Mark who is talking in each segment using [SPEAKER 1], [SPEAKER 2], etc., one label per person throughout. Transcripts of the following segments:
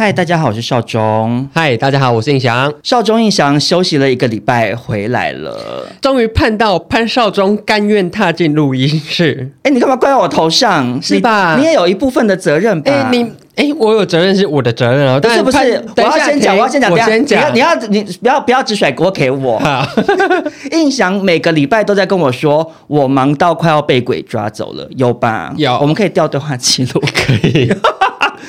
[SPEAKER 1] 嗨，大家好，我是少中。
[SPEAKER 2] 嗨，大家好，我是印翔。
[SPEAKER 1] 少中印翔休息了一个礼拜，回来了，
[SPEAKER 2] 终于盼到潘少忠甘愿踏进录音室。
[SPEAKER 1] 哎，你干嘛怪我头上？
[SPEAKER 2] 是吧？
[SPEAKER 1] 你，你也有一部分的责任吧？
[SPEAKER 2] 哎，你哎，我有责任是我的责任哦。但是
[SPEAKER 1] 不是，我要先讲，我要先讲，
[SPEAKER 2] 我先讲。
[SPEAKER 1] 你要，你，你不要不要只甩锅给我。
[SPEAKER 2] 好，
[SPEAKER 1] 印象每个礼拜都在跟我说，我忙到快要被鬼抓走了，有吧？
[SPEAKER 2] 有，
[SPEAKER 1] 我们可以调对话记录，
[SPEAKER 2] 可以。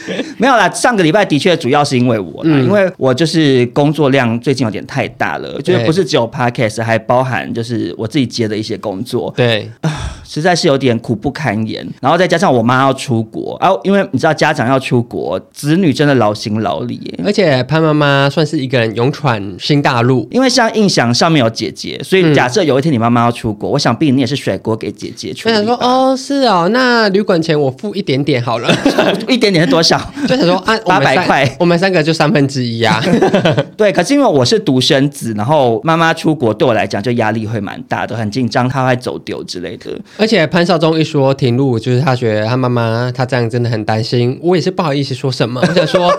[SPEAKER 1] 没有啦，上个礼拜的确主要是因为我啦，嗯、因为我就是工作量最近有点太大了，对。就是不是只有 podcast，还包含就是我自己接的一些工作，
[SPEAKER 2] 对，
[SPEAKER 1] 实在是有点苦不堪言。然后再加上我妈要出国，啊，因为你知道家长要出国，子女真的劳心劳力耶。
[SPEAKER 2] 而且潘妈妈算是一个人勇闯新大陆，
[SPEAKER 1] 因为像印象上面有姐姐，所以假设有一天你妈妈要出国，嗯、我想必你也是甩锅给姐姐出。我
[SPEAKER 2] 想说哦，是哦，那旅馆钱我付一点点好了，
[SPEAKER 1] 一点点是多少？
[SPEAKER 2] 就想说 按八百块，我们三个就三分之一啊。
[SPEAKER 1] 对，可是因为我是独生子，然后妈妈出国对我来讲就压力会蛮大的，很紧张，她会走丢之类的。
[SPEAKER 2] 而且潘少忠一说停录，就是他觉得他妈妈他这样真的很担心，我也是不好意思说什么，我想说。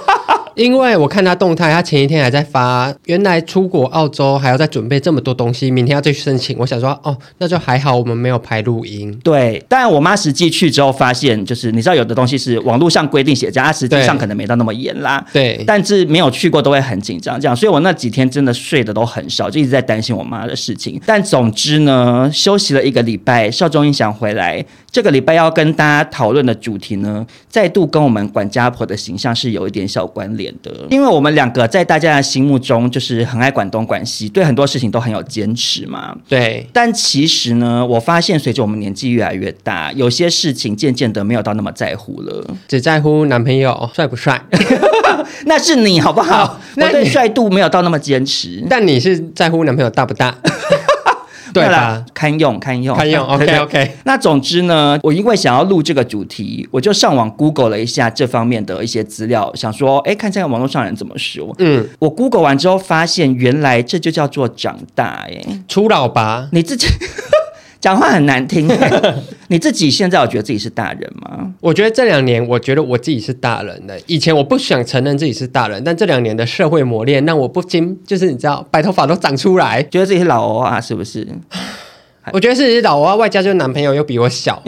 [SPEAKER 2] 因为我看他动态，他前一天还在发，原来出国澳洲还要再准备这么多东西，明天要再去申请。我想说，哦，那就还好，我们没有排录音。
[SPEAKER 1] 对，但我妈实际去之后发现，就是你知道，有的东西是网络上规定写这样，它实际上可能没到那么严啦。
[SPEAKER 2] 对，
[SPEAKER 1] 但是没有去过都会很紧张，这样，所以我那几天真的睡得都很少，就一直在担心我妈的事情。但总之呢，休息了一个礼拜，少中印象回来，这个礼拜要跟大家讨论的主题呢，再度跟我们管家婆的形象是有一点小关联。的，因为我们两个在大家的心目中就是很爱管东管西，对很多事情都很有坚持嘛。
[SPEAKER 2] 对，
[SPEAKER 1] 但其实呢，我发现随着我们年纪越来越大，有些事情渐渐的没有到那么在乎了，
[SPEAKER 2] 只在乎男朋友帅不帅。
[SPEAKER 1] 那是你好不好？那对帅度没有到那么坚持，
[SPEAKER 2] 但你是在乎男朋友大不大？对啦，
[SPEAKER 1] 堪用堪用
[SPEAKER 2] 堪用，OK OK。
[SPEAKER 1] 那总之呢，我因为想要录这个主题，我就上网 Google 了一下这方面的一些资料，想说，哎，看这个网络上人怎么说。嗯，我 Google 完之后发现，原来这就叫做长大，哎，
[SPEAKER 2] 初老吧？
[SPEAKER 1] 你自己。讲话很难听，你自己现在有觉得自己是大人吗？
[SPEAKER 2] 我觉得这两年，我觉得我自己是大人了。以前我不想承认自己是大人，但这两年的社会磨练让我不禁就是你知道，白头发都长出来，
[SPEAKER 1] 觉得自己是老欧啊，是不是？
[SPEAKER 2] 我觉得是老欧啊，外加就是男朋友又比我小，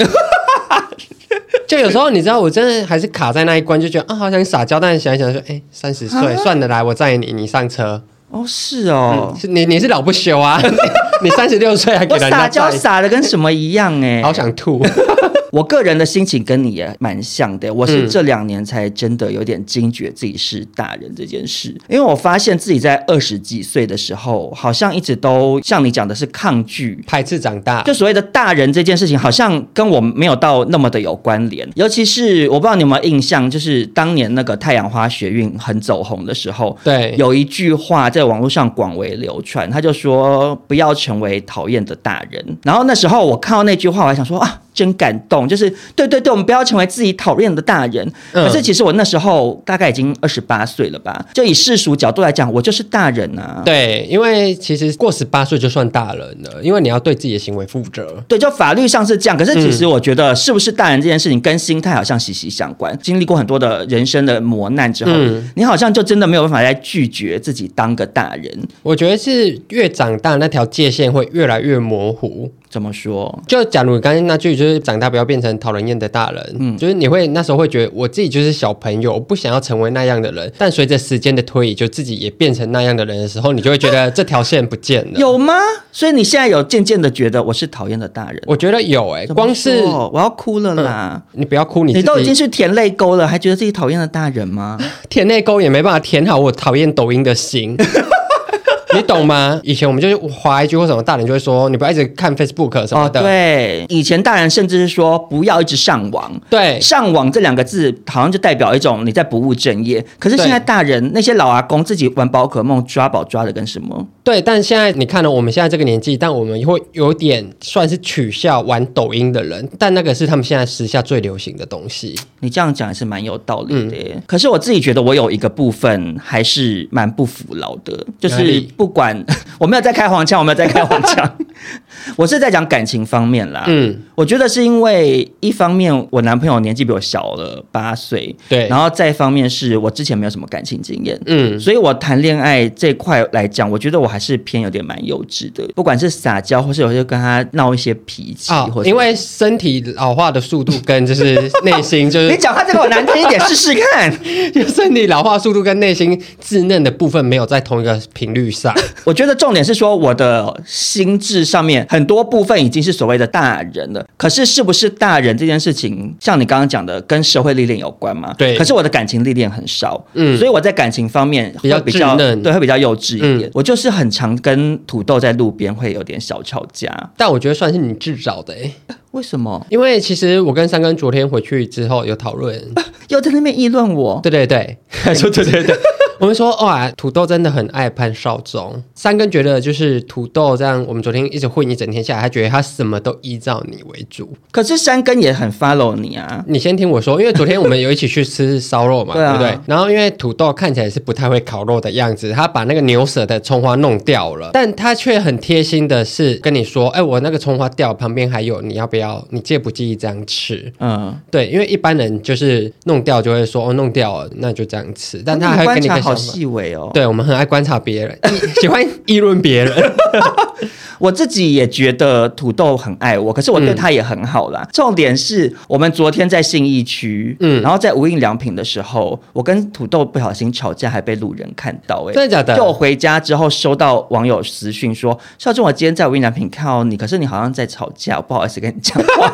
[SPEAKER 2] 就有时候你知道，我真的还是卡在那一关，就觉得啊，好想撒娇，但是想一想说，哎，三十岁算了，来，我载你，你上车。
[SPEAKER 1] 哦，是哦，
[SPEAKER 2] 你你是老不休啊，你三十六岁还给人家
[SPEAKER 1] 撒娇撒的跟什么一样哎，
[SPEAKER 2] 好想吐。
[SPEAKER 1] 我个人的心情跟你也蛮像的，我是这两年才真的有点惊觉自己是大人这件事，因为我发现自己在二十几岁的时候，好像一直都像你讲的是抗拒、
[SPEAKER 2] 排斥长大，
[SPEAKER 1] 就所谓的大人这件事情，好像跟我没有到那么的有关联。尤其是我不知道你有没有印象，就是当年那个太阳花学运很走红的时候，
[SPEAKER 2] 对，
[SPEAKER 1] 有一句话在网络上广为流传，他就说不要成为讨厌的大人。然后那时候我看到那句话，我还想说啊。真感动，就是对对对，我们不要成为自己讨厌的大人。嗯、可是其实我那时候大概已经二十八岁了吧？就以世俗角度来讲，我就是大人啊。
[SPEAKER 2] 对，因为其实过十八岁就算大人了，因为你要对自己的行为负责。
[SPEAKER 1] 对，就法律上是这样。可是其实我觉得，是不是大人这件事情跟心态好像息息相关。经历过很多的人生的磨难之后，嗯、你好像就真的没有办法再拒绝自己当个大人。
[SPEAKER 2] 我觉得是越长大，那条界限会越来越模糊。
[SPEAKER 1] 怎么说？
[SPEAKER 2] 就假如你刚才那句就是长大不要变成讨人厌的大人，嗯，就是你会那时候会觉得我自己就是小朋友，我不想要成为那样的人。但随着时间的推移，就自己也变成那样的人的时候，你就会觉得这条线不见了。
[SPEAKER 1] 有吗？所以你现在有渐渐的觉得我是讨厌的大人？
[SPEAKER 2] 我觉得有哎、欸，光是
[SPEAKER 1] 我要哭了啦！
[SPEAKER 2] 嗯、你不要哭，你
[SPEAKER 1] 你都已经是填泪沟了，还觉得自己讨厌的大人吗？
[SPEAKER 2] 填泪沟也没办法填好我讨厌抖音的心。你懂吗？以前我们就是划一句或什么，大人就会说你不要一直看 Facebook 什么的。
[SPEAKER 1] 哦，对，以前大人甚至是说不要一直上网。
[SPEAKER 2] 对，
[SPEAKER 1] 上网这两个字好像就代表一种你在不务正业。可是现在大人那些老阿公自己玩宝可梦抓宝抓的跟什么？
[SPEAKER 2] 对，但现在你看了我们现在这个年纪，但我们会有点算是取笑玩抖音的人，但那个是他们现在时下最流行的东西。
[SPEAKER 1] 你这样讲也是蛮有道理的。嗯。可是我自己觉得我有一个部分还是蛮不服老的，就是不。不管 我没有在开黄腔，我没有在开黄腔，我是在讲感情方面啦。嗯，我觉得是因为一方面我男朋友年纪比我小了八岁，
[SPEAKER 2] 对，
[SPEAKER 1] 然后再一方面是我之前没有什么感情经验，
[SPEAKER 2] 嗯，
[SPEAKER 1] 所以我谈恋爱这块来讲，我觉得我还是偏有点蛮幼稚的，不管是撒娇，或是有些跟他闹一些脾气，
[SPEAKER 2] 哦，
[SPEAKER 1] 或
[SPEAKER 2] 因为身体老化的速度跟就是内心就是
[SPEAKER 1] 你讲话这个我难听一点试试看，
[SPEAKER 2] 就身体老化速度跟内心稚嫩的部分没有在同一个频率上。
[SPEAKER 1] 我觉得重点是说，我的心智上面很多部分已经是所谓的大人了。可是，是不是大人这件事情，像你刚刚讲的，跟社会历练有关嘛？
[SPEAKER 2] 对。
[SPEAKER 1] 可是我的感情历练很少，
[SPEAKER 2] 嗯，
[SPEAKER 1] 所以我在感情方面
[SPEAKER 2] 比较
[SPEAKER 1] 比较
[SPEAKER 2] 稚嫩，
[SPEAKER 1] 对，会比较幼稚一点。
[SPEAKER 2] 嗯。
[SPEAKER 1] 我就是很常跟土豆在路边会有点小吵架，
[SPEAKER 2] 但我觉得算是你自找的诶。
[SPEAKER 1] 为什么？
[SPEAKER 2] 因为其实我跟三根昨天回去之后有讨论，
[SPEAKER 1] 又在那边议论我。
[SPEAKER 2] 对对对，说对对对。我们说哇，土豆真的很爱潘少忠。三根觉得就是土豆这样，我们昨天一直混一整天下来，他觉得他什么都依照你为主。
[SPEAKER 1] 可是三根也很 follow 你啊。
[SPEAKER 2] 你先听我说，因为昨天我们有一起去吃烧肉嘛，对，啊、对不对？然后因为土豆看起来是不太会烤肉的样子，他把那个牛舌的葱花弄掉了，但他却很贴心的是跟你说，哎，我那个葱花掉，旁边还有，你要不要？你介不介意这样吃？
[SPEAKER 1] 嗯，
[SPEAKER 2] 对，因为一般人就是弄掉就会说，哦，弄掉了，那就这样吃。但他还会跟你
[SPEAKER 1] 好细微哦。
[SPEAKER 2] 对，我们很爱观察别人，喜欢议论别人。
[SPEAKER 1] 我自己也觉得土豆很爱我，可是我对他也很好啦。嗯、重点是我们昨天在信义区，嗯，然后在无印良品的时候，我跟土豆不小心吵架，还被路人看到、欸。哎，
[SPEAKER 2] 真的假的？
[SPEAKER 1] 就我回家之后收到网友私讯说：“少忠，我今天在无印良品看到你，可是你好像在吵架，我不好意思跟你讲话。”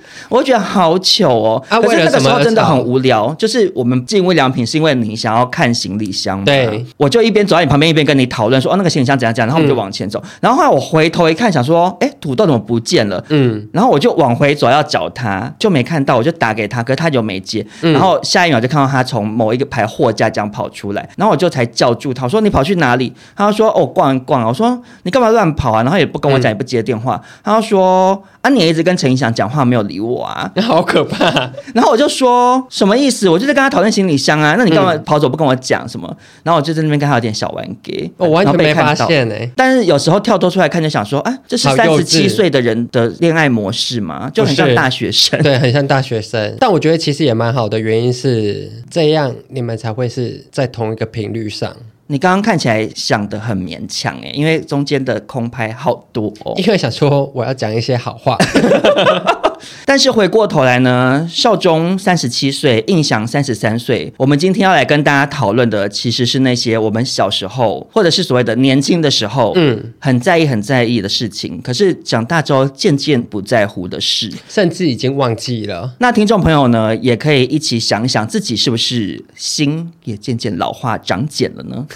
[SPEAKER 1] 我会觉得好糗哦。啊，可是那个时候真的很无聊，就是我们进无印良品是因为你想要看行李箱嘛。
[SPEAKER 2] 对，
[SPEAKER 1] 我就一边走在你旁边，一边跟你讨论说：“哦，那个行李箱怎样怎样。”然后我们就往前走。嗯、然后后来我回头一看，想说：“哎，土豆怎么不见了？”
[SPEAKER 2] 嗯，
[SPEAKER 1] 然后我就往回走要找他，就没看到，我就打给他，可是他就没接。嗯、然后下一秒就看到他从某一个排货架这样跑出来，然后我就才叫住他，我说：“你跑去哪里？”他说：“哦，逛一逛。”我说：“你干嘛乱跑啊？”然后也不跟我讲，嗯、也不接电话。他说：“啊，你也一直跟陈胤翔讲话，没有理我啊。”
[SPEAKER 2] 好可怕。
[SPEAKER 1] 然后我就说：“什么意思？我就在跟他讨论行李箱啊，那你干嘛跑走不跟我讲什么？”嗯、然后我就在那边跟他有点小玩 gay，
[SPEAKER 2] 我完全没发现哎、欸。
[SPEAKER 1] 但是有时候跳脱出来看，就想说：“啊，这是三十七岁的人的恋爱模式吗？就很像大学生。”
[SPEAKER 2] 对，很像大学生。但我觉得其实也蛮好的，原因是这样你们才会是在同一个频率上。
[SPEAKER 1] 你刚刚看起来想的很勉强哎，因为中间的空拍好多哦。
[SPEAKER 2] 因为想说我要讲一些好话。
[SPEAKER 1] 但是回过头来呢，少中三十七岁，印象三十三岁。我们今天要来跟大家讨论的，其实是那些我们小时候，或者是所谓的年轻的时候，
[SPEAKER 2] 嗯，
[SPEAKER 1] 很在意、很在意的事情。可是长大之后，渐渐不在乎的事，
[SPEAKER 2] 甚至已经忘记了。
[SPEAKER 1] 那听众朋友呢，也可以一起想想，自己是不是心也渐渐老化、长茧了呢？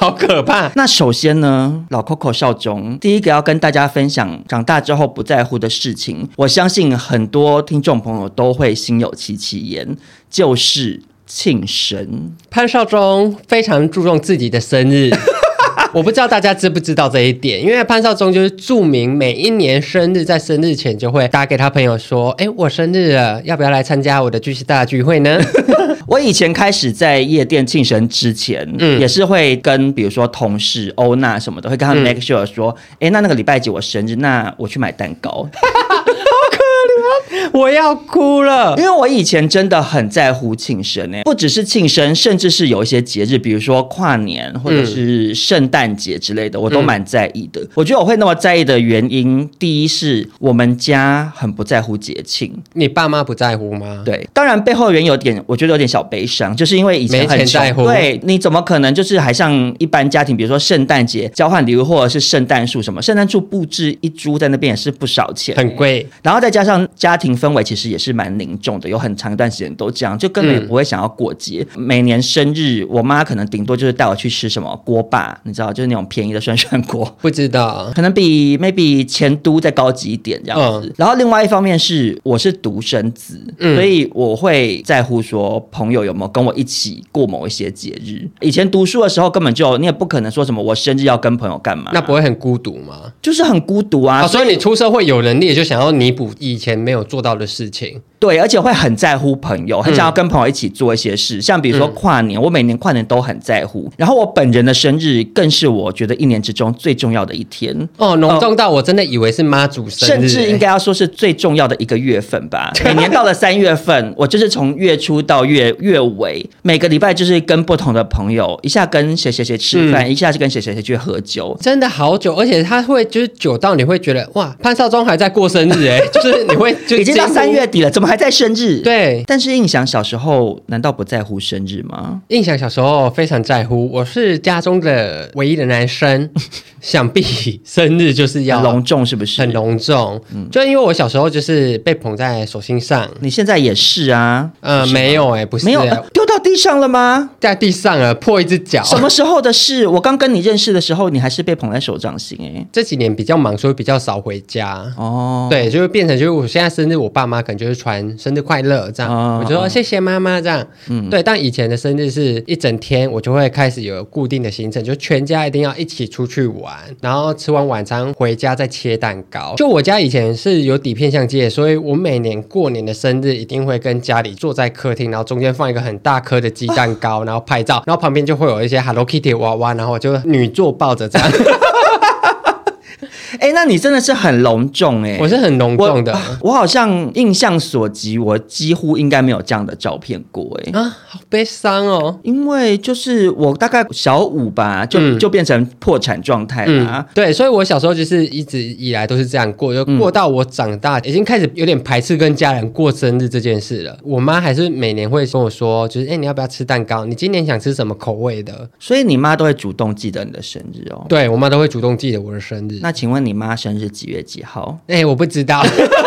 [SPEAKER 2] 好可怕！
[SPEAKER 1] 那首先呢，老 Coco 少中第一个要跟大家分享长大之后不在乎的事情，我相信很多听众朋友都会心有戚戚焉，就是庆生。
[SPEAKER 2] 潘少忠非常注重自己的生日，我不知道大家知不知道这一点，因为潘少忠就是著名，每一年生日在生日前就会打给他朋友说：“哎，我生日了，要不要来参加我的巨蟹大聚会呢？”
[SPEAKER 1] 我以前开始在夜店庆生之前，嗯，也是会跟比如说同事欧娜什么的，会跟他们 make sure 说，哎、嗯，那那个礼拜几我生日，那我去买蛋糕。
[SPEAKER 2] 我要哭了，
[SPEAKER 1] 因为我以前真的很在乎庆生诶，不只是庆生，甚至是有一些节日，比如说跨年或者是圣诞节之类的，我都蛮在意的。我觉得我会那么在意的原因，第一是我们家很不在乎节庆，
[SPEAKER 2] 你爸妈不在乎吗？
[SPEAKER 1] 对，当然背后的原因有点，我觉得有点小悲伤，就是因为以前很
[SPEAKER 2] 在乎，
[SPEAKER 1] 对，你怎么可能就是还像一般家庭，比如说圣诞节交换礼物或者是圣诞树什么，圣诞树布置一株在那边也是不少钱，
[SPEAKER 2] 很贵，然
[SPEAKER 1] 后再加上家庭氛围其实也是蛮凝重的，有很长一段时间都这样，就根本也不会想要过节。嗯、每年生日，我妈可能顶多就是带我去吃什么锅巴，你知道，就是那种便宜的涮涮锅。
[SPEAKER 2] 不知道，
[SPEAKER 1] 可能比 maybe 前都再高级一点这样子。嗯、然后另外一方面是，我是独生子，嗯、所以我会在乎说朋友有没有跟我一起过某一些节日。以前读书的时候，根本就你也不可能说什么我生日要跟朋友干嘛，
[SPEAKER 2] 那不会很孤独吗？
[SPEAKER 1] 就是很孤独啊。
[SPEAKER 2] 哦、所以你出社会有能力，就想要弥补以前没有做到的事情。
[SPEAKER 1] 对，而且会很在乎朋友，很想要跟朋友一起做一些事，嗯、像比如说跨年，我每年跨年都很在乎。然后我本人的生日更是我觉得一年之中最重要的一天
[SPEAKER 2] 哦，隆重到我真的以为是妈祖生日，
[SPEAKER 1] 甚至应该要说是最重要的一个月份吧。每年到了三月份，我就是从月初到月月尾，每个礼拜就是跟不同的朋友，一下跟谁谁谁吃饭，嗯、一下是跟谁谁谁去喝酒，
[SPEAKER 2] 真的好久，而且他会就是久到你会觉得哇，潘少忠还在过生日哎，就是你会就
[SPEAKER 1] 已经到三月底了，怎么？还在生日，
[SPEAKER 2] 对，
[SPEAKER 1] 但是印象小时候难道不在乎生日吗？
[SPEAKER 2] 印象小时候非常在乎，我是家中的唯一的男生，想必生日就是要
[SPEAKER 1] 隆重，是不是？
[SPEAKER 2] 很隆重，嗯，就因为我小时候就是被捧在手心上，
[SPEAKER 1] 你现在也是啊？
[SPEAKER 2] 呃，没有哎，不是，
[SPEAKER 1] 没有丢到地上了吗？
[SPEAKER 2] 在地上了，破一只脚。
[SPEAKER 1] 什么时候的事？我刚跟你认识的时候，你还是被捧在手掌心哎。
[SPEAKER 2] 这几年比较忙，所以比较少回家哦。对，就会变成就是我现在生日，我爸妈可能就是传。生日快乐，这样、哦、我就说谢谢妈妈，这样，嗯，对。但以前的生日是一整天，我就会开始有固定的行程，就全家一定要一起出去玩，然后吃完晚餐回家再切蛋糕。就我家以前是有底片相机的，所以我每年过年的生日一定会跟家里坐在客厅，然后中间放一个很大颗的鸡蛋糕，然后拍照，然后旁边就会有一些 Hello Kitty 娃娃，然后我就女坐抱着这样。
[SPEAKER 1] 哎，那你真的是很隆重哎！
[SPEAKER 2] 我是很隆重的
[SPEAKER 1] 我，我好像印象所及，我几乎应该没有这样的照片过哎
[SPEAKER 2] 啊，好悲伤哦！
[SPEAKER 1] 因为就是我大概小五吧，就、嗯、就变成破产状态啦、
[SPEAKER 2] 嗯。对，所以我小时候就是一直以来都是这样过，就过到我长大，已经开始有点排斥跟家人过生日这件事了。我妈还是每年会跟我说，就是哎，你要不要吃蛋糕？你今年想吃什么口味的？
[SPEAKER 1] 所以你妈都会主动记得你的生日哦。
[SPEAKER 2] 对，我妈都会主动记得我的生日。
[SPEAKER 1] 那请问？你妈生日几月几号？
[SPEAKER 2] 哎、欸，我不知道，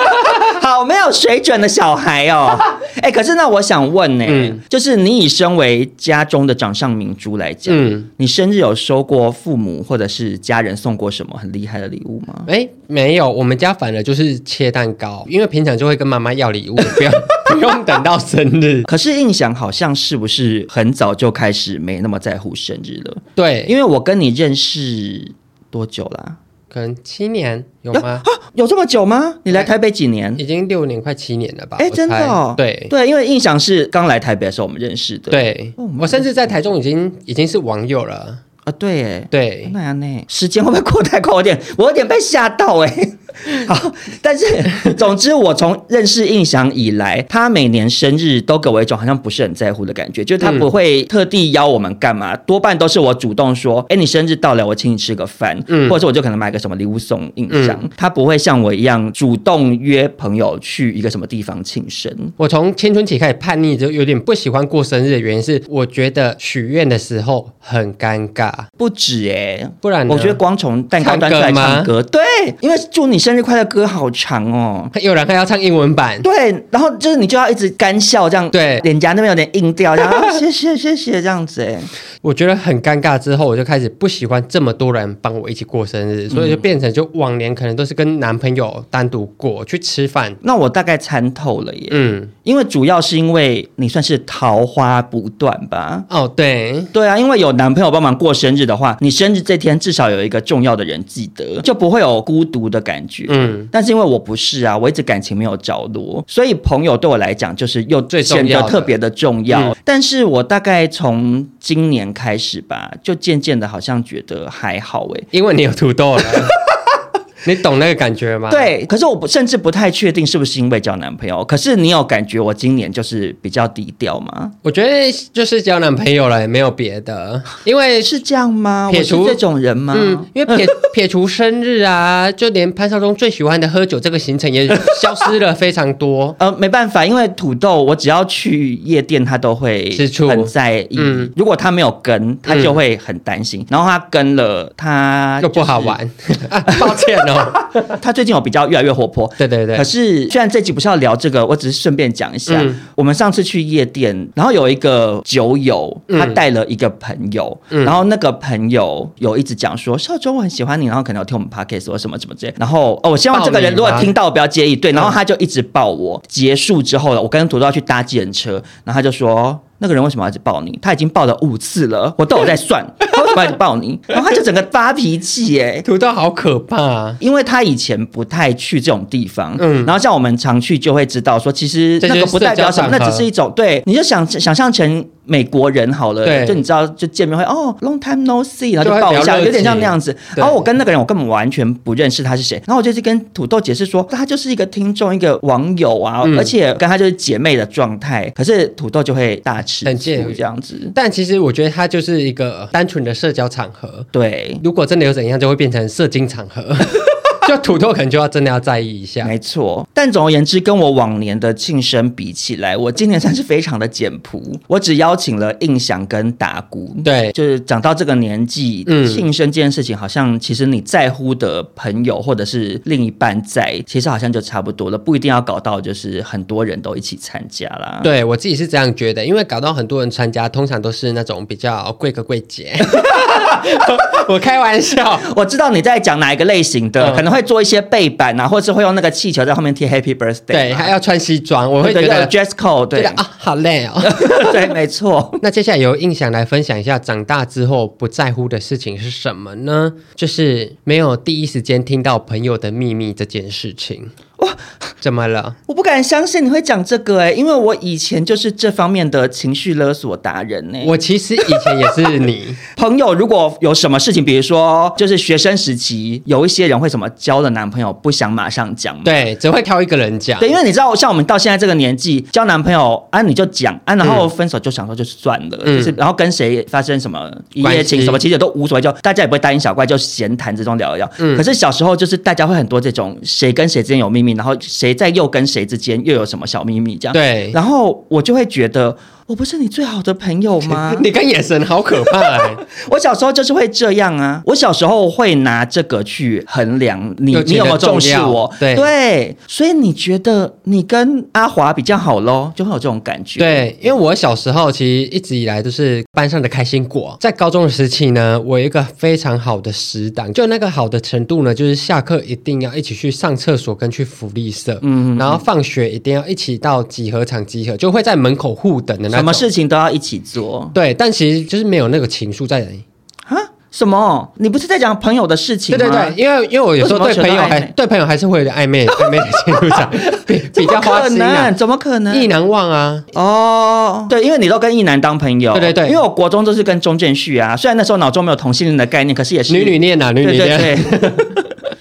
[SPEAKER 1] 好没有水准的小孩哦。哎、欸，可是那我想问呢，嗯、就是你以身为家中的掌上明珠来讲，嗯，你生日有收过父母或者是家人送过什么很厉害的礼物吗？
[SPEAKER 2] 哎、欸，没有，我们家反而就是切蛋糕，因为平常就会跟妈妈要礼物，不要 不用等到生日。
[SPEAKER 1] 可是印象好像是不是很早就开始没那么在乎生日了？
[SPEAKER 2] 对，
[SPEAKER 1] 因为我跟你认识多久啦？
[SPEAKER 2] 可能七年有吗？
[SPEAKER 1] 啊，有这么久吗？你来台北几年？
[SPEAKER 2] 已经六年，快七年了吧？
[SPEAKER 1] 哎，真的哦。
[SPEAKER 2] 对
[SPEAKER 1] 对，因为印象是刚来台北的时候我们认识的。
[SPEAKER 2] 对，我甚至在台中已经已经是网友了
[SPEAKER 1] 啊。对，哎，
[SPEAKER 2] 对，
[SPEAKER 1] 那样呢？时间会不会过太快？我有点，我有点被吓到哎。好，但是 总之，我从认识印象以来，他每年生日都给我一种好像不是很在乎的感觉，就是他不会特地邀我们干嘛，多半都是我主动说，哎，你生日到了，我请你吃个饭，嗯，或者是我就可能买个什么礼物送印象，他不会像我一样主动约朋友去一个什么地方庆生。
[SPEAKER 2] 我从青春期开始叛逆，就有点不喜欢过生日的原因是，我觉得许愿的时候很尴尬，
[SPEAKER 1] 不止哎，
[SPEAKER 2] 不然
[SPEAKER 1] 我觉得光从蛋糕端出来唱歌，对，因为祝你生日快乐歌好长哦，
[SPEAKER 2] 有人还要唱英文版，
[SPEAKER 1] 对，然后就是你就要一直干笑这样，
[SPEAKER 2] 对，
[SPEAKER 1] 脸颊那边有点硬掉，然后 谢谢谢谢这样子哎，
[SPEAKER 2] 我觉得很尴尬。之后我就开始不喜欢这么多人帮我一起过生日，所以就变成就往年可能都是跟男朋友单独过去吃饭。
[SPEAKER 1] 那我大概参透了耶，嗯，因为主要是因为你算是桃花不断吧？
[SPEAKER 2] 哦，对，
[SPEAKER 1] 对啊，因为有男朋友帮忙过生日的话，你生日这天至少有一个重要的人记得，就不会有孤独。的感觉，嗯，但是因为我不是啊，我一直感情没有着落，所以朋友对我来讲就是又显得特别的重要。嗯、但是我大概从今年开始吧，就渐渐的好像觉得还好哎，
[SPEAKER 2] 因为你有土豆了。你懂那个感觉吗？
[SPEAKER 1] 对，可是我不甚至不太确定是不是因为交男朋友。可是你有感觉我今年就是比较低调吗？
[SPEAKER 2] 我觉得就是交男朋友了，也没有别的。因为
[SPEAKER 1] 是这样吗？
[SPEAKER 2] 撇除
[SPEAKER 1] 我是这种人吗？
[SPEAKER 2] 嗯，因为撇 撇除生日啊，就连潘少忠最喜欢的喝酒这个行程也消失了非常多。
[SPEAKER 1] 呃，没办法，因为土豆，我只要去夜店，他都会很在意。嗯，如果他没有跟，他就会很担心。嗯、然后他跟了，他、就是、
[SPEAKER 2] 就不好玩。啊、抱歉哦，
[SPEAKER 1] 他最近有比较越来越活泼。
[SPEAKER 2] 对对对。
[SPEAKER 1] 可是虽然这集不是要聊这个，我只是顺便讲一下。嗯、我们上次去夜店，然后有一个酒友，他带了一个朋友，嗯、然后那个朋友有一直讲说：“少忠，我很喜欢你。”然后可能有听我们 podcast 说什么什么之类。然后哦，我希望这个人如果听到不要介意。对，然后他就一直抱我。结束之后了，我跟土豆要去搭计程车，然后他就说。那个人为什么要一直抱你？他已经抱了五次了，我都有在算，他为什么要一抱你？然后他就整个发脾气，哎，
[SPEAKER 2] 土豆好可怕啊！
[SPEAKER 1] 因为他以前不太去这种地方，嗯，然后像我们常去就会知道说，其实那个不代表什么，那只是一种对，你就想想象成美国人好了，对，就你知道，就见面会哦，long time no see，然后就抱一下，有点像那样子。然后我跟那个人，我根本完全不认识他是谁，然后我就去跟土豆解释说，他就是一个听众，一个网友啊，而且跟他就是姐妹的状态，可是土豆就会大吃很介意这样子。
[SPEAKER 2] 但其实我觉得他就是一个单纯的社交场合。
[SPEAKER 1] 对，
[SPEAKER 2] 如果真的有怎样，就会变成社经场合。就土豆可能就要真的要在意一下，
[SPEAKER 1] 没错。但总而言之，跟我往年的庆生比起来，我今年算是非常的简朴。我只邀请了印象跟打鼓。
[SPEAKER 2] 对，
[SPEAKER 1] 就是长到这个年纪，嗯，庆生这件事情，好像其实你在乎的朋友或者是另一半在，其实好像就差不多了，不一定要搞到就是很多人都一起参加啦。
[SPEAKER 2] 对，我自己是这样觉得，因为搞到很多人参加，通常都是那种比较贵哥贵姐。我开玩笑，
[SPEAKER 1] 我知道你在讲哪一个类型的，嗯、可能会做一些背板啊，或者是会用那个气球在后面贴 Happy Birthday，
[SPEAKER 2] 对，还要穿西装，我会觉得
[SPEAKER 1] dress code，对
[SPEAKER 2] 啊，好累哦，
[SPEAKER 1] 对，没错。
[SPEAKER 2] 那接下来由印象来分享一下长大之后不在乎的事情是什么呢？就是没有第一时间听到朋友的秘密这件事情。哇，怎么了？
[SPEAKER 1] 我不敢相信你会讲这个哎、欸，因为我以前就是这方面的情绪勒索达人呢、欸。
[SPEAKER 2] 我其实以前也是你
[SPEAKER 1] 朋友，如果有什么事情，比如说就是学生时期，有一些人会什么交了男朋友不想马上讲，
[SPEAKER 2] 对，只会挑一个人讲。
[SPEAKER 1] 对，因为你知道，像我们到现在这个年纪，交男朋友啊你就讲啊，然后分手就想说就算了，嗯、就是然后跟谁发生什么一夜情什么，其实都无所谓，就大家也不会大惊小怪，就闲谈之中聊一聊。嗯，可是小时候就是大家会很多这种谁跟谁之间有秘密。然后谁在又跟谁之间又有什么小秘密？这样
[SPEAKER 2] 对，
[SPEAKER 1] 然后我就会觉得。我不是你最好的朋友 吗？
[SPEAKER 2] 你看眼神好可怕哎！
[SPEAKER 1] 我小时候就是会这样啊，我小时候会拿这个去衡量你，你有没有重视我？
[SPEAKER 2] 对
[SPEAKER 1] 对，所以你觉得你跟阿华比较好喽，就会有这种感觉。
[SPEAKER 2] 对，因为我小时候其实一直以来都是班上的开心果，在高中的时期呢，我有一个非常好的死党，就那个好的程度呢，就是下课一定要一起去上厕所跟去福利社，嗯，然后放学一定要一起到集合场集合，就会在门口互等的。
[SPEAKER 1] 什么事情都要一起做，
[SPEAKER 2] 对，但其实就是没有那个情愫在里。
[SPEAKER 1] 啊？什么？你不是在讲朋友的事情吗？
[SPEAKER 2] 对对对，因为因为我有时候对朋友还对朋友还是会有点暧昧 暧昧的情愫在，比比较花心啊？
[SPEAKER 1] 怎么可能？
[SPEAKER 2] 意难忘啊！
[SPEAKER 1] 哦，对，因为你都跟意难当朋友，
[SPEAKER 2] 对对对，
[SPEAKER 1] 因为我国中都是跟钟建旭啊，虽然那时候脑中没有同性恋的概念，可是也是
[SPEAKER 2] 女女恋啊，女女恋。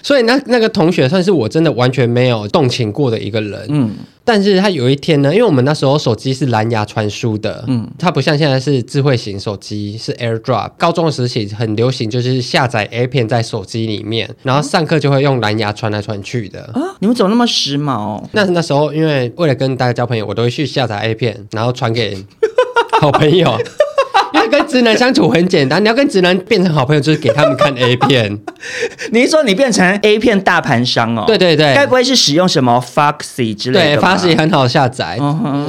[SPEAKER 2] 所以那那个同学算是我真的完全没有动情过的一个人，嗯，但是他有一天呢，因为我们那时候手机是蓝牙传输的，嗯，它不像现在是智慧型手机是 AirDrop，高中的时期很流行，就是下载 A 片在手机里面，然后上课就会用蓝牙传来传去的。
[SPEAKER 1] 啊，你们怎么那么时髦？
[SPEAKER 2] 那那时候因为为了跟大家交朋友，我都会去下载 A 片，然后传给好朋友。直男相处很简单，你要跟直男变成好朋友，就是给他们看 A 片。
[SPEAKER 1] 你是说你变成 A 片大盘商哦？
[SPEAKER 2] 对对对，
[SPEAKER 1] 该不会是使用什么 Foxy 之类的？
[SPEAKER 2] 对，Foxy 很好下载，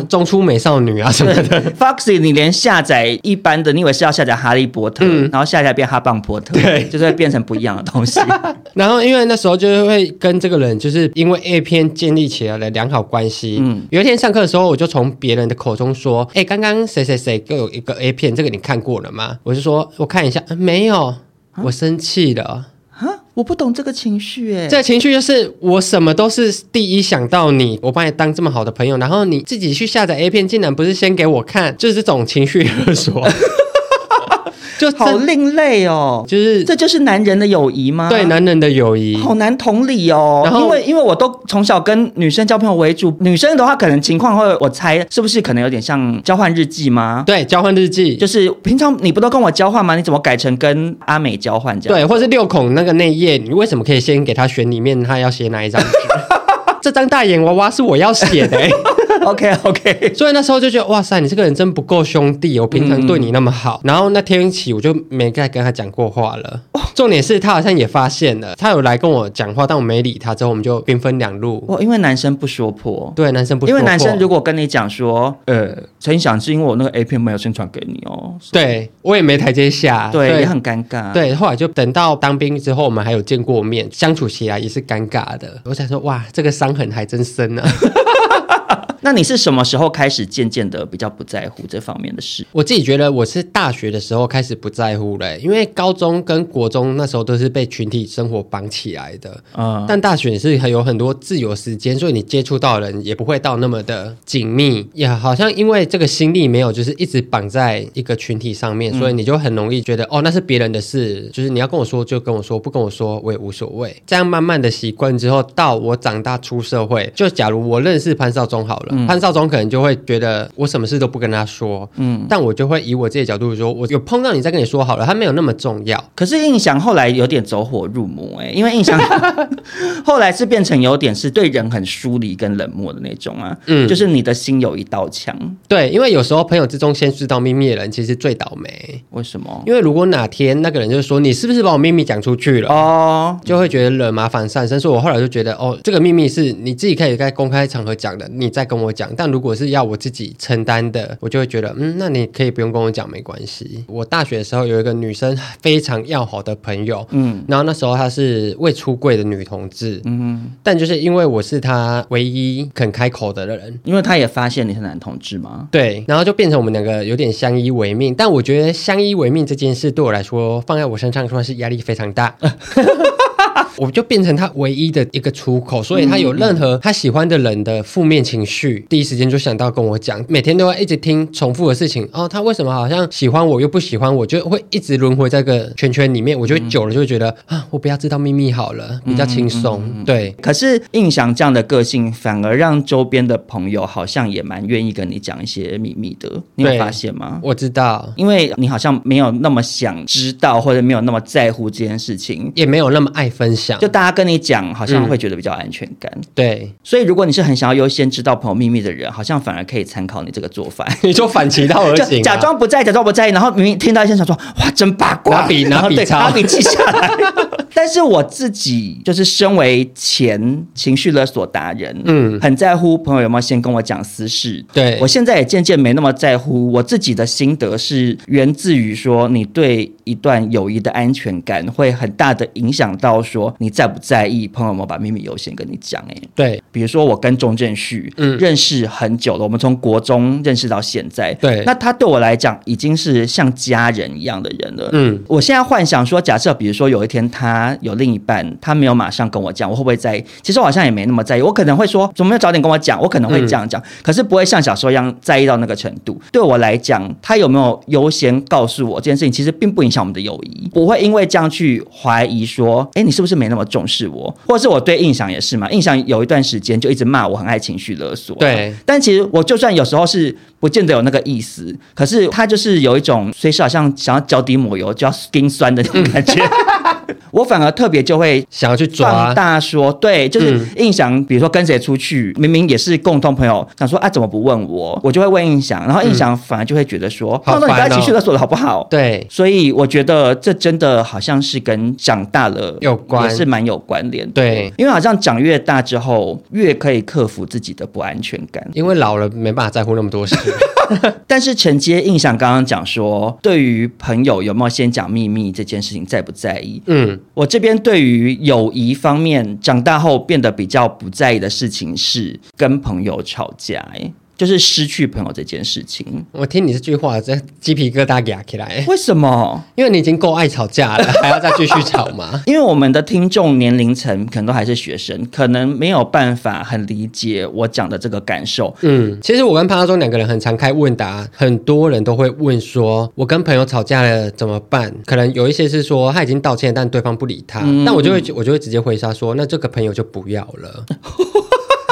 [SPEAKER 2] 中出美少女啊什么的。
[SPEAKER 1] Foxy 你连下载一般的，你以为是要下载哈利波特，然后下载变哈棒波特，对，就是会变成不一样的东西。
[SPEAKER 2] 然后因为那时候就是会跟这个人，就是因为 A 片建立起来了良好关系。嗯，有一天上课的时候，我就从别人的口中说：“哎，刚刚谁谁谁都有一个 A 片，这个。”你看过了吗？我就说，我看一下，没有，我生气了
[SPEAKER 1] 啊！我不懂这个情绪，哎，
[SPEAKER 2] 这个情绪就是我什么都是第一想到你，我把你当这么好的朋友，然后你自己去下载 A 片，竟然不是先给我看，就是这种情绪勒索。就
[SPEAKER 1] 好另类哦。
[SPEAKER 2] 就是
[SPEAKER 1] 这就是男人的友谊吗？
[SPEAKER 2] 对，男人的友谊
[SPEAKER 1] 好难同理哦。
[SPEAKER 2] 然后
[SPEAKER 1] 因为因为我都从小跟女生交朋友为主，女生的话可能情况会，我猜是不是可能有点像交换日记吗？
[SPEAKER 2] 对，交换日记
[SPEAKER 1] 就是平常你不都跟我交换吗？你怎么改成跟阿美交换这样？
[SPEAKER 2] 对，或是六孔那个内页，你为什么可以先给他选里面他要写哪一张？这张大眼娃娃是我要写的、欸。
[SPEAKER 1] OK OK，
[SPEAKER 2] 所以那时候就觉得哇塞，你这个人真不够兄弟，我平常对你那么好，嗯、然后那天起我就没再跟他讲过话了。哦、重点是他好像也发现了，他有来跟我讲话，但我没理他，之后我们就兵分两路。
[SPEAKER 1] 哦，因为男生不说破，
[SPEAKER 2] 对，男生不说破，
[SPEAKER 1] 因为男生如果跟你讲说，呃，陈翔是因为我那个 A 片没有宣传给你哦，
[SPEAKER 2] 对我也没台阶下，
[SPEAKER 1] 对，对也很尴尬。
[SPEAKER 2] 对，后来就等到当兵之后，我们还有见过面，相处起来也是尴尬的。我想说，哇，这个伤痕还真深呢、啊。
[SPEAKER 1] 那你是什么时候开始渐渐的比较不在乎这方面的事？
[SPEAKER 2] 我自己觉得我是大学的时候开始不在乎了，因为高中跟国中那时候都是被群体生活绑起来的，嗯，但大学也是很有很多自由时间，所以你接触到的人也不会到那么的紧密，也好像因为这个心力没有就是一直绑在一个群体上面，所以你就很容易觉得哦，那是别人的事，就是你要跟我说就跟我说，不跟我说我也无所谓。这样慢慢的习惯之后，到我长大出社会，就假如我认识潘少忠好了。嗯、潘少忠可能就会觉得我什么事都不跟他说，嗯，但我就会以我自己的角度说，我有碰到你再跟你说好了，他没有那么重要。
[SPEAKER 1] 可是印象后来有点走火入魔哎、欸，因为印象 后来是变成有点是对人很疏离跟冷漠的那种啊，嗯，就是你的心有一道墙。
[SPEAKER 2] 对，因为有时候朋友之中先知道秘密的人其实最倒霉。
[SPEAKER 1] 为什么？
[SPEAKER 2] 因为如果哪天那个人就说你是不是把我秘密讲出去了哦，就会觉得惹麻烦上身。所以我后来就觉得哦，这个秘密是你自己可以在公开场合讲的，你再跟我讲。但如果是要我自己承担的，我就会觉得，嗯，那你可以不用跟我讲，没关系。我大学的时候有一个女生非常要好的朋友，嗯，然后那时候她是未出柜的女同志，嗯，但就是因为我是她唯一肯开口的人，
[SPEAKER 1] 因为她也发现你是男同志嘛，
[SPEAKER 2] 对，然后就变成我们两个有点相依为命。但我觉得相依为命这件事对我来说，放在我身上算是压力非常大。我就变成他唯一的一个出口，所以他有任何他喜欢的人的负面情绪，第一时间就想到跟我讲，每天都会一直听重复的事情。哦，他为什么好像喜欢我又不喜欢我，就会一直轮回在这个圈圈里面。我就久了就会觉得啊，我不要知道秘密好了，比较轻松。对，
[SPEAKER 1] 可是印象这样的个性，反而让周边的朋友好像也蛮愿意跟你讲一些秘密的。你有发现吗？
[SPEAKER 2] 我知道，
[SPEAKER 1] 因为你好像没有那么想知道，或者没有那么在乎这件事情，
[SPEAKER 2] 也没有那么爱分享。
[SPEAKER 1] 就大家跟你讲，好像会觉得比较安全感。
[SPEAKER 2] 嗯、对，
[SPEAKER 1] 所以如果你是很想要优先知道朋友秘密的人，好像反而可以参考你这个做法。
[SPEAKER 2] 你就反其道而行，啊，
[SPEAKER 1] 假装不在，假装不在，然后明明听到一些想说，哇，真八卦，
[SPEAKER 2] 拿笔拿笔抄，
[SPEAKER 1] 拿笔记下来。但是我自己就是身为前情绪勒索达人，嗯，很在乎朋友有没有先跟我讲私事。
[SPEAKER 2] 对，
[SPEAKER 1] 我现在也渐渐没那么在乎。我自己的心得是源自于说，你对一段友谊的安全感会很大的影响到说你在不在意朋友们把秘密优先跟你讲。哎，
[SPEAKER 2] 对，
[SPEAKER 1] 比如说我跟钟正旭，嗯，认识很久了，我们从国中认识到现在，
[SPEAKER 2] 对，
[SPEAKER 1] 那他对我来讲已经是像家人一样的人了。嗯，我现在幻想说，假设比如说有一天他有另一半，他没有马上跟我讲，我会不会在意？其实我好像也没那么在意，我可能会说，怎么没有早点跟我讲？我可能会这样讲，嗯、可是不会像小时候一样在意到那个程度。对我来讲，他有没有优先告诉我这件事情，其实并不影响我们的友谊，不会因为这样去怀疑说，哎，你是不是没那么重视我？或者是我对印象也是嘛？印象有一段时间就一直骂我很爱情绪勒索，
[SPEAKER 2] 对。
[SPEAKER 1] 但其实我就算有时候是不见得有那个意思，可是他就是有一种随时好像想要脚底抹油就要冰酸的那种感觉。我反而特别就会
[SPEAKER 2] 想要去抓
[SPEAKER 1] 大说，对，就是印象，比如说跟谁出去，明明也是共同朋友，想说啊，怎么不问我？我就会问印象，然后印象反而就会觉得说，他说你不要情绪勒索的好不好？
[SPEAKER 2] 对，
[SPEAKER 1] 所以我觉得这真的好像是跟长大了
[SPEAKER 2] 有关，
[SPEAKER 1] 也是蛮有关联。
[SPEAKER 2] 对，
[SPEAKER 1] 因为好像长越大之后，越可以克服自己的不安全感，
[SPEAKER 2] 因为老了没办法在乎那么多事。
[SPEAKER 1] 但是承接印象刚刚讲说，对于朋友有没有先讲秘密这件事情在不在意？嗯，嗯我这边对于友谊方面，长大后变得比较不在意的事情是跟朋友吵架。哎，就是失去朋友这件事情。
[SPEAKER 2] 我听你这句话，这鸡皮疙瘩压起来。
[SPEAKER 1] 为什么？
[SPEAKER 2] 因为你已经够爱吵架了，还要再继续吵吗？
[SPEAKER 1] 因为我们的听众年龄层可能都还是学生，可能没有办法很理解我讲的这个感受。
[SPEAKER 2] 嗯，其实我跟潘少忠两个人很常开问答，很多人都会问说，我跟朋友吵架了怎么办？可能有一些是说他已经道歉，但对方不理他，嗯、但我就会我就会直接回答说，那这个朋友就不要了。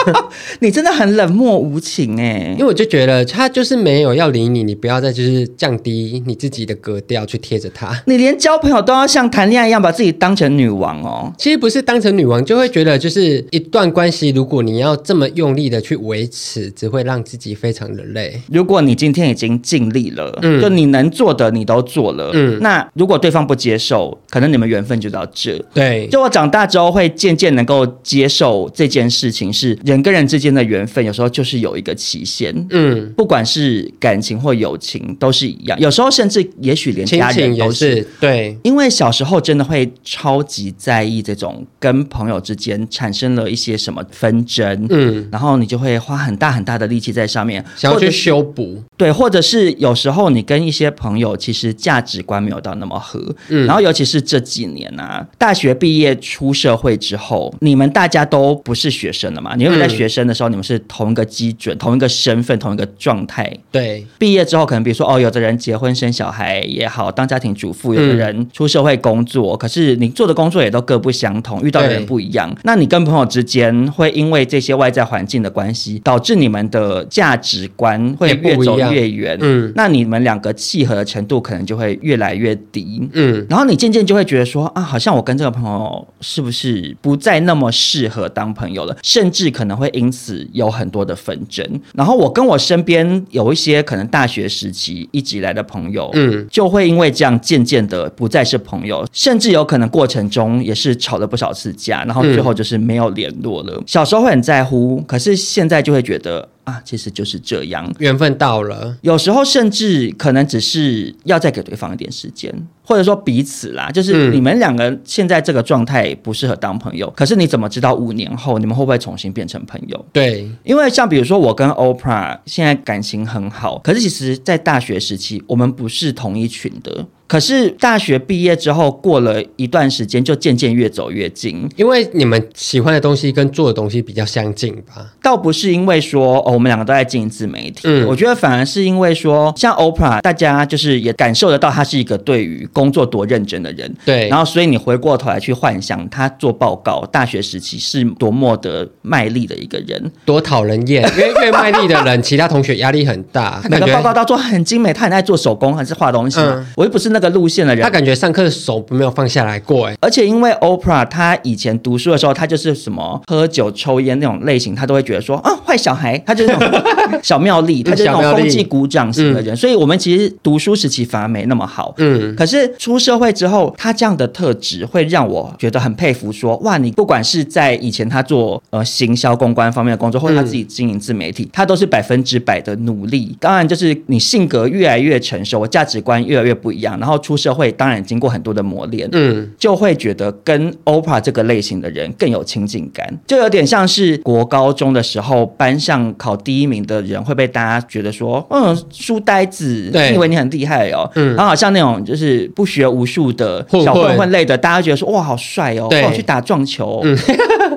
[SPEAKER 1] 你真的很冷漠无情哎，
[SPEAKER 2] 因为我就觉得他就是没有要理你，你不要再就是降低你自己的格调去贴着他。
[SPEAKER 1] 你连交朋友都要像谈恋爱一样把自己当成女王哦。
[SPEAKER 2] 其实不是当成女王，就会觉得就是一段关系，如果你要这么用力的去维持，只会让自己非常的累。
[SPEAKER 1] 如果你今天已经尽力了，嗯，就你能做的你都做了，嗯，那如果对方不接受，可能你们缘分就到这。
[SPEAKER 2] 对，
[SPEAKER 1] 就我长大之后会渐渐能够接受这件事情是。人跟人之间的缘分，有时候就是有一个期限。嗯，不管是感情或友情，都是一样。有时候甚至，也许连家人都是，
[SPEAKER 2] 是对。
[SPEAKER 1] 因为小时候真的会超级在意这种跟朋友之间产生了一些什么纷争，嗯，然后你就会花很大很大的力气在上面，
[SPEAKER 2] 想要去修补。
[SPEAKER 1] 对，或者是有时候你跟一些朋友其实价值观没有到那么合，嗯，然后尤其是这几年啊，大学毕业出社会之后，你们大家都不是学生了嘛，你会。在学生的时候，你们是同一个基准、同一个身份、同一个状态。
[SPEAKER 2] 对，
[SPEAKER 1] 毕业之后，可能比如说，哦，有的人结婚生小孩也好，当家庭主妇；有的人出社会工作，嗯、可是你做的工作也都各不相同，遇到的人不一样。那你跟朋友之间会因为这些外在环境的关系，导致你们的价值观会越走越远。嗯，那你们两个契合的程度可能就会越来越低。嗯，然后你渐渐就会觉得说，啊，好像我跟这个朋友是不是不再那么适合当朋友了？甚至可能。会因此有很多的纷争，然后我跟我身边有一些可能大学时期一直以来的朋友，嗯，就会因为这样渐渐的不再是朋友，甚至有可能过程中也是吵了不少次架，然后最后就是没有联络了。小时候会很在乎，可是现在就会觉得。啊，其实就是这样，
[SPEAKER 2] 缘分到了。
[SPEAKER 1] 有时候甚至可能只是要再给对方一点时间，或者说彼此啦，就是你们两个现在这个状态不适合当朋友。嗯、可是你怎么知道五年后你们会不会重新变成朋友？
[SPEAKER 2] 对，
[SPEAKER 1] 因为像比如说我跟 Oprah 现在感情很好，可是其实在大学时期我们不是同一群的。可是大学毕业之后，过了一段时间，就渐渐越走越近，
[SPEAKER 2] 因为你们喜欢的东西跟做的东西比较相近吧？
[SPEAKER 1] 倒不是因为说哦，我们两个都在经营自媒体，嗯，我觉得反而是因为说，像 Oprah，大家就是也感受得到他是一个对于工作多认真的人，
[SPEAKER 2] 对。
[SPEAKER 1] 然后，所以你回过头来去幻想他做报告，大学时期是多么的卖力的一个人，
[SPEAKER 2] 多讨人厌。因为越卖力的人，其他同学压力很大。
[SPEAKER 1] 那个报告都做很精美，他很爱做手工，还是画东西。嗯，我又不是那个。个路线的人，
[SPEAKER 2] 他感觉上课手没有放下来过哎，
[SPEAKER 1] 而且因为 Oprah 他以前读书的时候，他就是什么喝酒抽烟那种类型，他都会觉得说啊坏小孩，他就是那种小妙丽，他就是那种风纪鼓掌型的人，所以我们其实读书时期反而没那么好，嗯，可是出社会之后，他这样的特质会让我觉得很佩服说，说哇，你不管是在以前他做呃行销公关方面的工作，或者他自己经营自媒体，他都是百分之百的努力。当然，就是你性格越来越成熟，我价值观越来越不一样，然后。出社会，当然经过很多的磨练，嗯，就会觉得跟 Oprah 这个类型的人更有亲近感，就有点像是国高中的时候，班上考第一名的人会被大家觉得说，嗯，书呆子，对，你以为你很厉害哦，嗯，然后好像那种就是不学无术的小混混类的，大家觉得说，哇，好帅哦，对，去打撞球，嗯，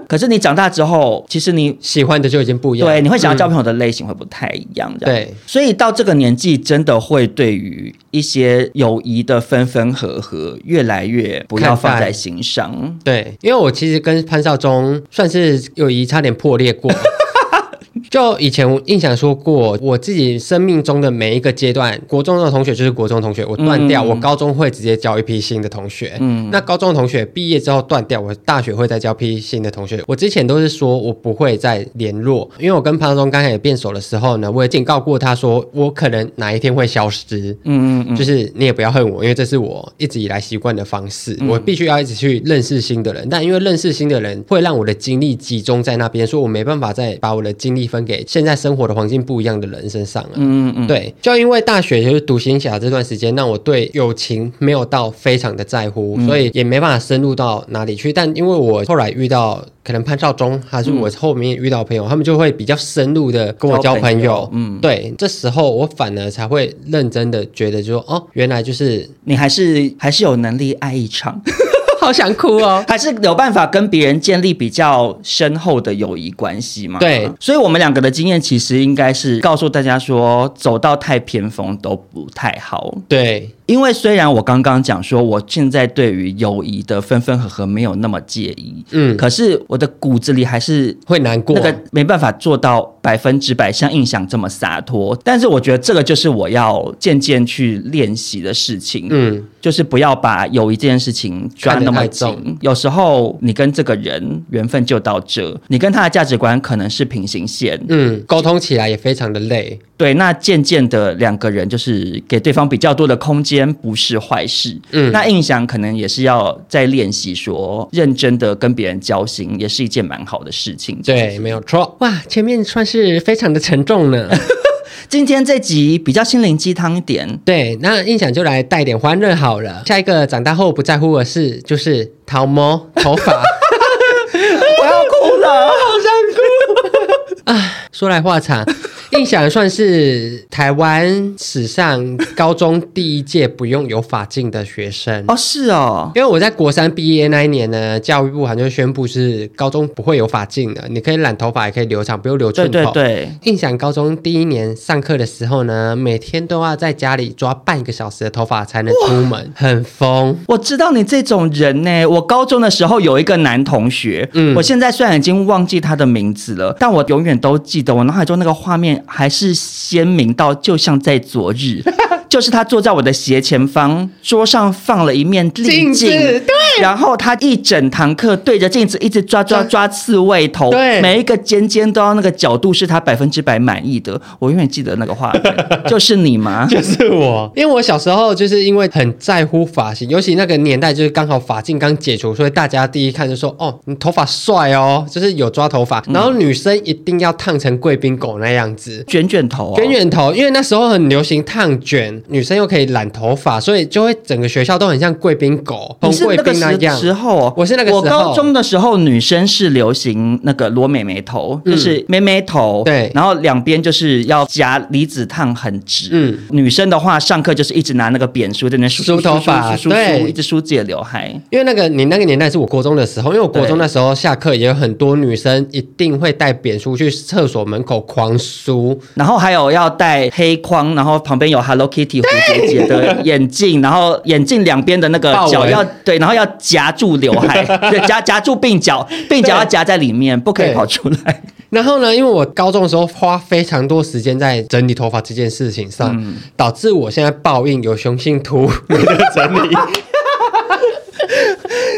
[SPEAKER 1] 可是你长大之后，其实你
[SPEAKER 2] 喜欢的就已经不一样，
[SPEAKER 1] 对，你会想要交朋友的类型会不太一样，这样，对，所以到这个年纪，真的会对于一些友谊。的分分合合越来越不要放在心上，
[SPEAKER 2] 对，因为我其实跟潘少忠算是友谊差点破裂过。就以前我印象说过，我自己生命中的每一个阶段，国中的同学就是国中同学，我断掉，嗯、我高中会直接交一批新的同学。嗯，那高中的同学毕业之后断掉，我大学会再交批新的同学。我之前都是说我不会再联络，因为我跟潘松刚开始变熟的时候呢，我也警告过他说，我可能哪一天会消失。嗯嗯嗯，就是你也不要恨我，因为这是我一直以来习惯的方式，嗯、我必须要一直去认识新的人。但因为认识新的人会让我的精力集中在那边，所以我没办法再把我的精力。分给现在生活的环境不一样的人身上了。
[SPEAKER 1] 嗯嗯，
[SPEAKER 2] 对，就因为大学就是独行侠这段时间，让我对友情没有到非常的在乎，
[SPEAKER 1] 嗯、
[SPEAKER 2] 所以也没办法深入到哪里去。但因为我后来遇到可能潘少忠，还是我后面遇到朋友，嗯、他们就会比较深入的跟我交朋友。朋友嗯，对，这时候我反而才会认真的觉得就，就说哦，原来就是
[SPEAKER 1] 你还是还是有能力爱一场。
[SPEAKER 2] 好想哭哦！
[SPEAKER 1] 还是有办法跟别人建立比较深厚的友谊关系吗？
[SPEAKER 2] 对，
[SPEAKER 1] 所以我们两个的经验其实应该是告诉大家说，走到太偏锋都不太好。
[SPEAKER 2] 对。
[SPEAKER 1] 因为虽然我刚刚讲说，我现在对于友谊的分分合合没有那么介意，嗯，可是我的骨子里还是
[SPEAKER 2] 会难过，
[SPEAKER 1] 那个没办法做到百分之百像印象这么洒脱。但是我觉得这个就是我要渐渐去练习的事情，嗯，就是不要把友谊这件事情抓那么紧。有时候你跟这个人缘分就到这，你跟他的价值观可能是平行线，
[SPEAKER 2] 嗯，沟通起来也非常的累。
[SPEAKER 1] 对，那渐渐的两个人就是给对方比较多的空间，不是坏事。嗯，那印象可能也是要在练习说，认真的跟别人交心，也是一件蛮好的事情。
[SPEAKER 2] 对，没有错。哇，前面算是非常的沉重呢。
[SPEAKER 1] 今天这集比较心灵鸡汤一点。对，
[SPEAKER 2] 那印象就来带点欢乐好了。下一个长大后不在乎的事就是头毛头发。
[SPEAKER 1] 我要哭了，好
[SPEAKER 2] 想哭。啊，说来话长。印象算是台湾史上高中第一届不用有发镜的学生
[SPEAKER 1] 哦，是哦，
[SPEAKER 2] 因为我在国三毕业那一年呢，教育部好像就宣布是高中不会有发镜的，你可以染头发，也可以留长，不用留寸头。
[SPEAKER 1] 对对对，
[SPEAKER 2] 印象高中第一年上课的时候呢，每天都要在家里抓半个小时的头发才能出门，很疯。
[SPEAKER 1] 我知道你这种人呢，我高中的时候有一个男同学，嗯，我现在虽然已经忘记他的名字了，但我永远都记得我脑海中那个画面。还是鲜明到就像在昨日。就是他坐在我的斜前方，桌上放了一面镜子，对，然后他一整堂课对着镜子一直抓抓抓刺猬头，对，每一个尖尖都要那个角度是他百分之百满意的。我永远记得那个画面，就是你吗？
[SPEAKER 2] 就是我，因为我小时候就是因为很在乎发型，尤其那个年代就是刚好发禁刚解除，所以大家第一看就说：“哦，你头发帅哦，就是有抓头发。”然后女生一定要烫成贵宾狗那样子，
[SPEAKER 1] 卷卷头，
[SPEAKER 2] 卷卷头，因为那时候很流行烫卷。女生又可以染头发，所以就会整个学校都很像贵宾狗，红贵宾那样。
[SPEAKER 1] 时候，
[SPEAKER 2] 我是那个时候，
[SPEAKER 1] 我高中的时候，女生是流行那个罗美美头，嗯、就是妹妹头，
[SPEAKER 2] 对，
[SPEAKER 1] 然后两边就是要夹离子烫很直。嗯，女生的话，上课就是一直拿那个扁梳在那梳
[SPEAKER 2] 梳头发，
[SPEAKER 1] 对，一直梳自己的刘海。
[SPEAKER 2] 因为那个你那个年代是我国中的时候，因为我国中那时候下课也有很多女生一定会带扁梳去厕所门口狂梳，
[SPEAKER 1] 然后还有要带黑框，然后旁边有 Hello Kitty。蝴蝶结的眼镜，然后眼镜两边的那个角要对，然后要夹住刘海，对，夹夹住鬓角，鬓角要夹在里面，不可以跑出来。
[SPEAKER 2] 然后呢，因为我高中的时候花非常多时间在整理头发这件事情上，嗯、导致我现在报应有雄性秃没得整理。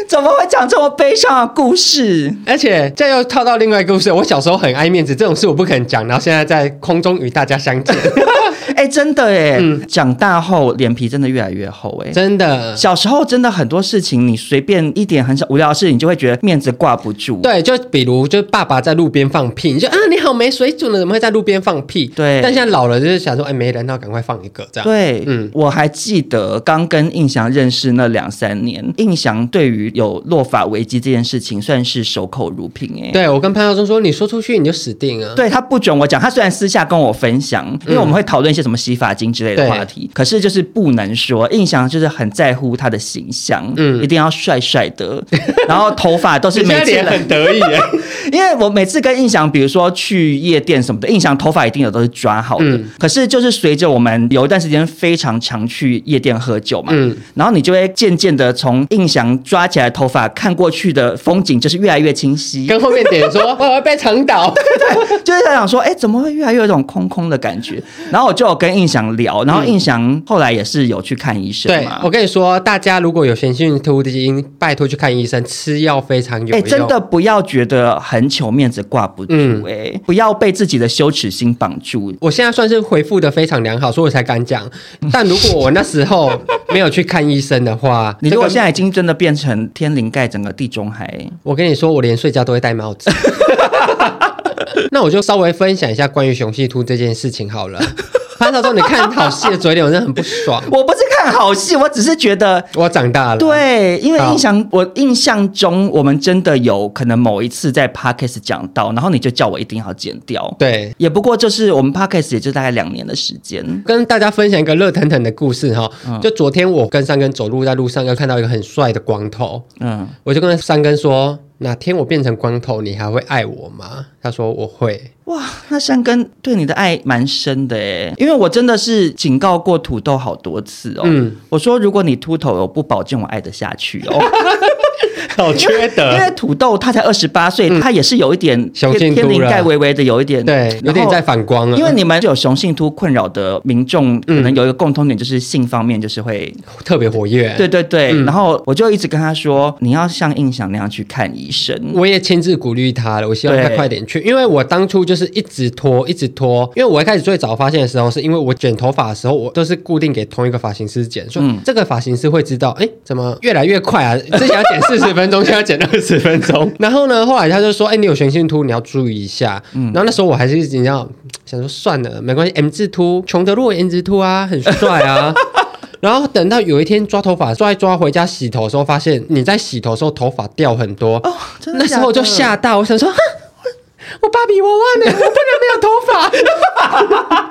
[SPEAKER 1] 怎么会讲这么悲伤的故事？
[SPEAKER 2] 而且这又套到另外一个故事。我小时候很爱面子，这种事我不肯讲，然后现在在空中与大家相见。
[SPEAKER 1] 哎、欸，真的哎，嗯、长大后脸皮真的越来越厚哎，
[SPEAKER 2] 真的。
[SPEAKER 1] 小时候真的很多事情，你随便一点很小无聊的事情，你就会觉得面子挂不住。
[SPEAKER 2] 对，就比如就爸爸在路边放屁，你就啊你好没水准了，怎么会在路边放屁？
[SPEAKER 1] 对。
[SPEAKER 2] 但现在老了，就是想说，哎，没人，那赶快放一个这样。
[SPEAKER 1] 对，嗯，我还记得刚跟印翔认识那两三年，印翔对于有落法危机这件事情，算是守口如瓶哎。
[SPEAKER 2] 对，我跟潘耀宗说，你说出去你就死定了。
[SPEAKER 1] 对，他不准我讲，他虽然私下跟我分享，因为我们会讨论一些什么洗发精之类的话题，可是就是不能说。印象就是很在乎他的形象，嗯，一定要帅帅的，然后头发都是每次
[SPEAKER 2] 很得意，
[SPEAKER 1] 因为我每次跟印象，比如说去夜店什么的，印象头发一定有都是抓好的。嗯、可是就是随着我们有一段时间非常常去夜店喝酒嘛，嗯，然后你就会渐渐的从印象抓起来头发看过去的风景就是越来越清晰，
[SPEAKER 2] 跟后面点说我要被长倒，
[SPEAKER 1] 对对，就是在想说，哎，怎么会越来越有一种空空的感觉？然后我就有跟印象聊，然后印象后来也是有去看医生嘛。
[SPEAKER 2] 对，我跟你说，大家如果有雄性突的基因，拜托去看医生，吃药非常有用。哎，
[SPEAKER 1] 真的不要觉得很糗，面子挂不住，哎、嗯，不要被自己的羞耻心绑住。
[SPEAKER 2] 我现在算是回复的非常良好，所以我才敢讲。但如果我那时候没有去看医生的话，
[SPEAKER 1] 你如果现在已经真的变成天灵盖整个地中海，
[SPEAKER 2] 我跟你说，我连睡觉都会戴帽子。那我就稍微分享一下关于雄性秃这件事情好了。潘少忠，你看好戏的嘴脸，我真的很不爽。
[SPEAKER 1] 我不是看好戏，我只是觉得
[SPEAKER 2] 我长大了。
[SPEAKER 1] 对，因为印象我印象中，我们真的有可能某一次在 Podcast 讲到，然后你就叫我一定要剪掉。
[SPEAKER 2] 对，
[SPEAKER 1] 也不过就是我们 Podcast 也就大概两年的时间。
[SPEAKER 2] 跟大家分享一个热腾腾的故事哈，嗯、就昨天我跟三根走路在路上，又看到一个很帅的光头，嗯，我就跟三根说。哪天我变成光头，你还会爱我吗？他说我会。
[SPEAKER 1] 哇，那山根对你的爱蛮深的诶，因为我真的是警告过土豆好多次哦。嗯，我说如果你秃头，我不保证我爱得下去哦。
[SPEAKER 2] 好缺德！
[SPEAKER 1] 因为土豆他才二十八岁，他也是有一点
[SPEAKER 2] 雄性
[SPEAKER 1] 秃，天灵盖微微的有一点，
[SPEAKER 2] 对，有点在反光了。
[SPEAKER 1] 因为你们有雄性秃困扰的民众，可能有一个共通点，就是性方面就是会
[SPEAKER 2] 特别活跃。
[SPEAKER 1] 对对对，然后我就一直跟他说，你要像印象那样去看医生。
[SPEAKER 2] 我也亲自鼓励他了，我希望他快点去，因为我当初就是一直拖，一直拖。因为我一开始最早发现的时候，是因为我剪头发的时候，我都是固定给同一个发型师剪，说这个发型师会知道，哎，怎么越来越快啊？之前要剪四十分。中间要剪二十分钟，然后呢，后来他就说：“哎、欸，你有雄性秃，你要注意一下。”嗯，然后那时候我还是一直要 想说，算了，没关系，M 字秃，穷得落 M 字秃啊，很帅啊。然后等到有一天抓头发，抓一抓回家洗头的时候，发现你在洗头的时候头发掉很多。哦，真的的？那时候我就吓到，我想说。我芭比娃娃呢？我不能没有头发。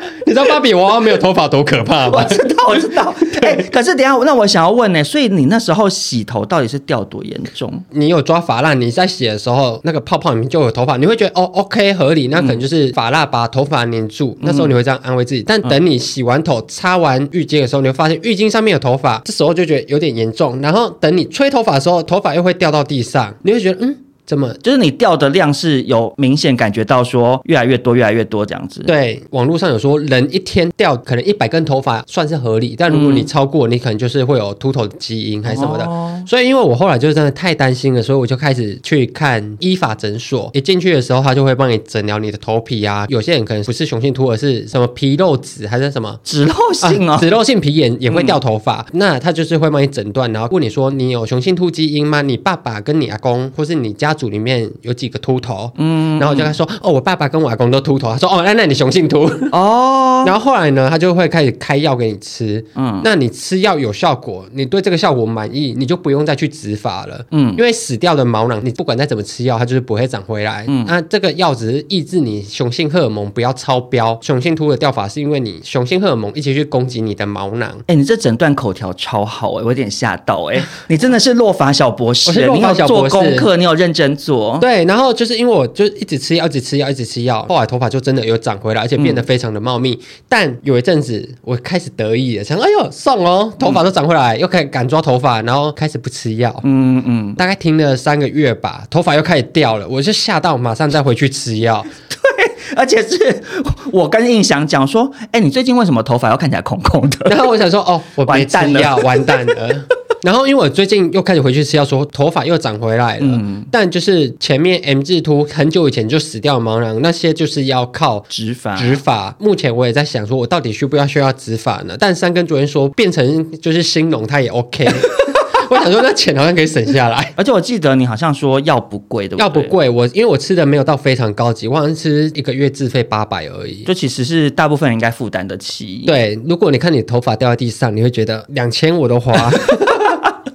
[SPEAKER 2] 你知道芭比娃娃没有头发多可怕吗？
[SPEAKER 1] 我知道，我知道。哎可是等下，那我想要问呢，所以你那时候洗头到底是掉多严重？
[SPEAKER 2] 你有抓发蜡？你在洗的时候，那个泡泡里面就有头发，你会觉得哦，OK，合理，那可能就是发蜡把头发粘住。嗯、那时候你会这样安慰自己。但等你洗完头、擦完浴巾的时候，你会发现浴巾上面有头发，这时候就觉得有点严重。然后等你吹头发的时候，头发又会掉到地上，你会觉得嗯。怎么？
[SPEAKER 1] 就是你掉的量是有明显感觉到说越来越多，越来越多这样子。
[SPEAKER 2] 对，网络上有说人一天掉可能一百根头发算是合理，但如果你超过，你可能就是会有秃头的基因还是什么的。哦、所以因为我后来就是真的太担心了，所以我就开始去看医法诊所。一进去的时候，他就会帮你诊疗你的头皮啊。有些人可能不是雄性秃，而是什么皮肉脂还是什么
[SPEAKER 1] 脂肉性啊，
[SPEAKER 2] 脂肉性皮炎也会掉头发。嗯、那他就是会帮你诊断，然后问你说你有雄性秃基因吗？你爸爸跟你阿公或是你家族里面有。几个秃头，嗯，然后我就跟他说，哦，我爸爸跟我阿公都秃头，他说，哦，那那你雄性秃，哦，然后后来呢，他就会开始开药给你吃，嗯，那你吃药有效果，你对这个效果满意，你就不用再去植发了，嗯，因为死掉的毛囊，你不管再怎么吃药，它就是不会长回来，嗯，那这个药只是抑制你雄性荷尔蒙不要超标，雄性秃的掉法是因为你雄性荷尔蒙一起去攻击你的毛囊，
[SPEAKER 1] 哎，你这整段口条超好，哎，我有点吓到，哎，你真的是落法小博士，你有做功课，你有认真做，
[SPEAKER 2] 对。然后就是因为我就一直吃药，一直吃药，一直吃药，后来头发就真的有长回来，而且变得非常的茂密。嗯、但有一阵子我开始得意了，想哎呦送哦，头发都长回来，嗯、又开始敢抓头发，然后开始不吃药。嗯嗯，大概停了三个月吧，头发又开始掉了，我就吓到，马上再回去吃药。
[SPEAKER 1] 对，而且是我跟印象讲说，哎，你最近为什么头发要看起来空空的？
[SPEAKER 2] 然后我想说，哦，我没吃药，完蛋了。然后，因为我最近又开始回去吃药，说头发又长回来了。嗯，但就是前面 M 字秃很久以前就死掉的毛囊，那些就是要靠
[SPEAKER 1] 植发。
[SPEAKER 2] 植发，目前我也在想，说我到底需不要需要植发呢？但三根昨天说变成就是兴隆，他也 OK。我想说那钱好像可以省下来。
[SPEAKER 1] 而且我记得你好像说药不贵的，
[SPEAKER 2] 药不贵。我因为我吃的没有到非常高级，我好像吃一个月自费八百而已，
[SPEAKER 1] 就其实是大部分人应该负担得起。
[SPEAKER 2] 对，如果你看你头发掉在地上，你会觉得两千我都花。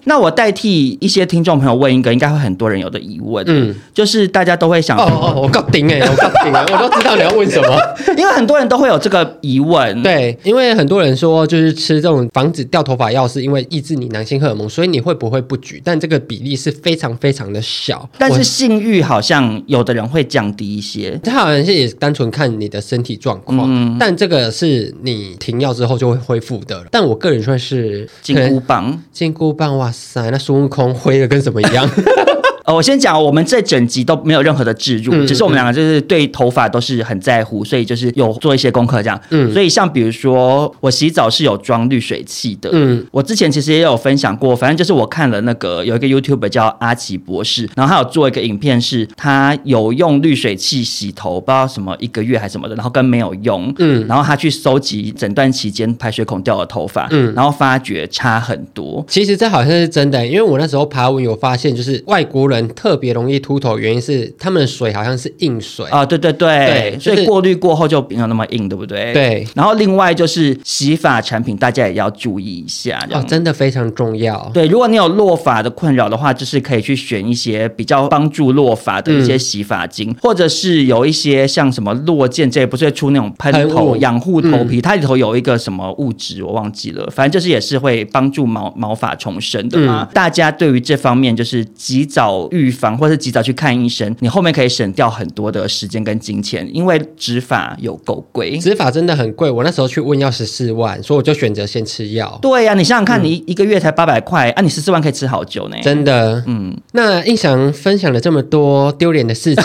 [SPEAKER 1] 那我代替一些听众朋友问一个，应该会很多人有的疑问，嗯，就是大家都会想，哦
[SPEAKER 2] 哦，我搞定哎，我搞定哎，我都知道你要问什么，
[SPEAKER 1] 因为很多人都会有这个疑问，
[SPEAKER 2] 对，因为很多人说就是吃这种防止掉头发药，是因为抑制你男性荷尔蒙，所以你会不会不举？但这个比例是非常非常的小，
[SPEAKER 1] 但是性欲好像有的人会降低一些，
[SPEAKER 2] 他好像是也单纯看你的身体状况，嗯，但这个是你停药之后就会恢复的，但我个人说是
[SPEAKER 1] 金箍棒，
[SPEAKER 2] 金箍棒哇。哇塞，那孙悟空灰的跟什么一样？
[SPEAKER 1] 呃，我先讲，我们这整集都没有任何的置入，嗯、只是我们两个就是对头发都是很在乎，所以就是有做一些功课这样。嗯，所以像比如说我洗澡是有装滤水器的。嗯，我之前其实也有分享过，反正就是我看了那个有一个 YouTuber 叫阿奇博士，然后他有做一个影片，是他有用滤水器洗头，不知道什么一个月还是什么的，然后跟没有用，嗯，然后他去搜集整段期间排水孔掉的头发，嗯，然后发觉差很多。
[SPEAKER 2] 其实这好像是真的，因为我那时候爬文有发现，就是外国人。人特别容易秃头，原因是他们的水好像是硬水
[SPEAKER 1] 啊，对对对，
[SPEAKER 2] 对就是、
[SPEAKER 1] 所以过滤过后就没有那么硬，对不对？
[SPEAKER 2] 对。
[SPEAKER 1] 然后另外就是洗发产品，大家也要注意一下，
[SPEAKER 2] 哦，真的非常重要。
[SPEAKER 1] 对，如果你有落发的困扰的话，就是可以去选一些比较帮助落发的一些洗发精，嗯、或者是有一些像什么落健这也不是会出那种喷头养护头皮，嗯、它里头有一个什么物质我忘记了，反正就是也是会帮助毛毛发重生的嘛。嗯、大家对于这方面就是及早预防，或是及早去看医生，你后面可以省掉很多的时间跟金钱，因为植发有够贵，
[SPEAKER 2] 植发真的很贵。我那时候去问要十四万，所以我就选择先吃药。
[SPEAKER 1] 对呀、啊，你想想看，你一个月才八百块，啊，你十四万可以吃好久呢。
[SPEAKER 2] 真的，嗯。那印翔分享了这么多丢脸的事情。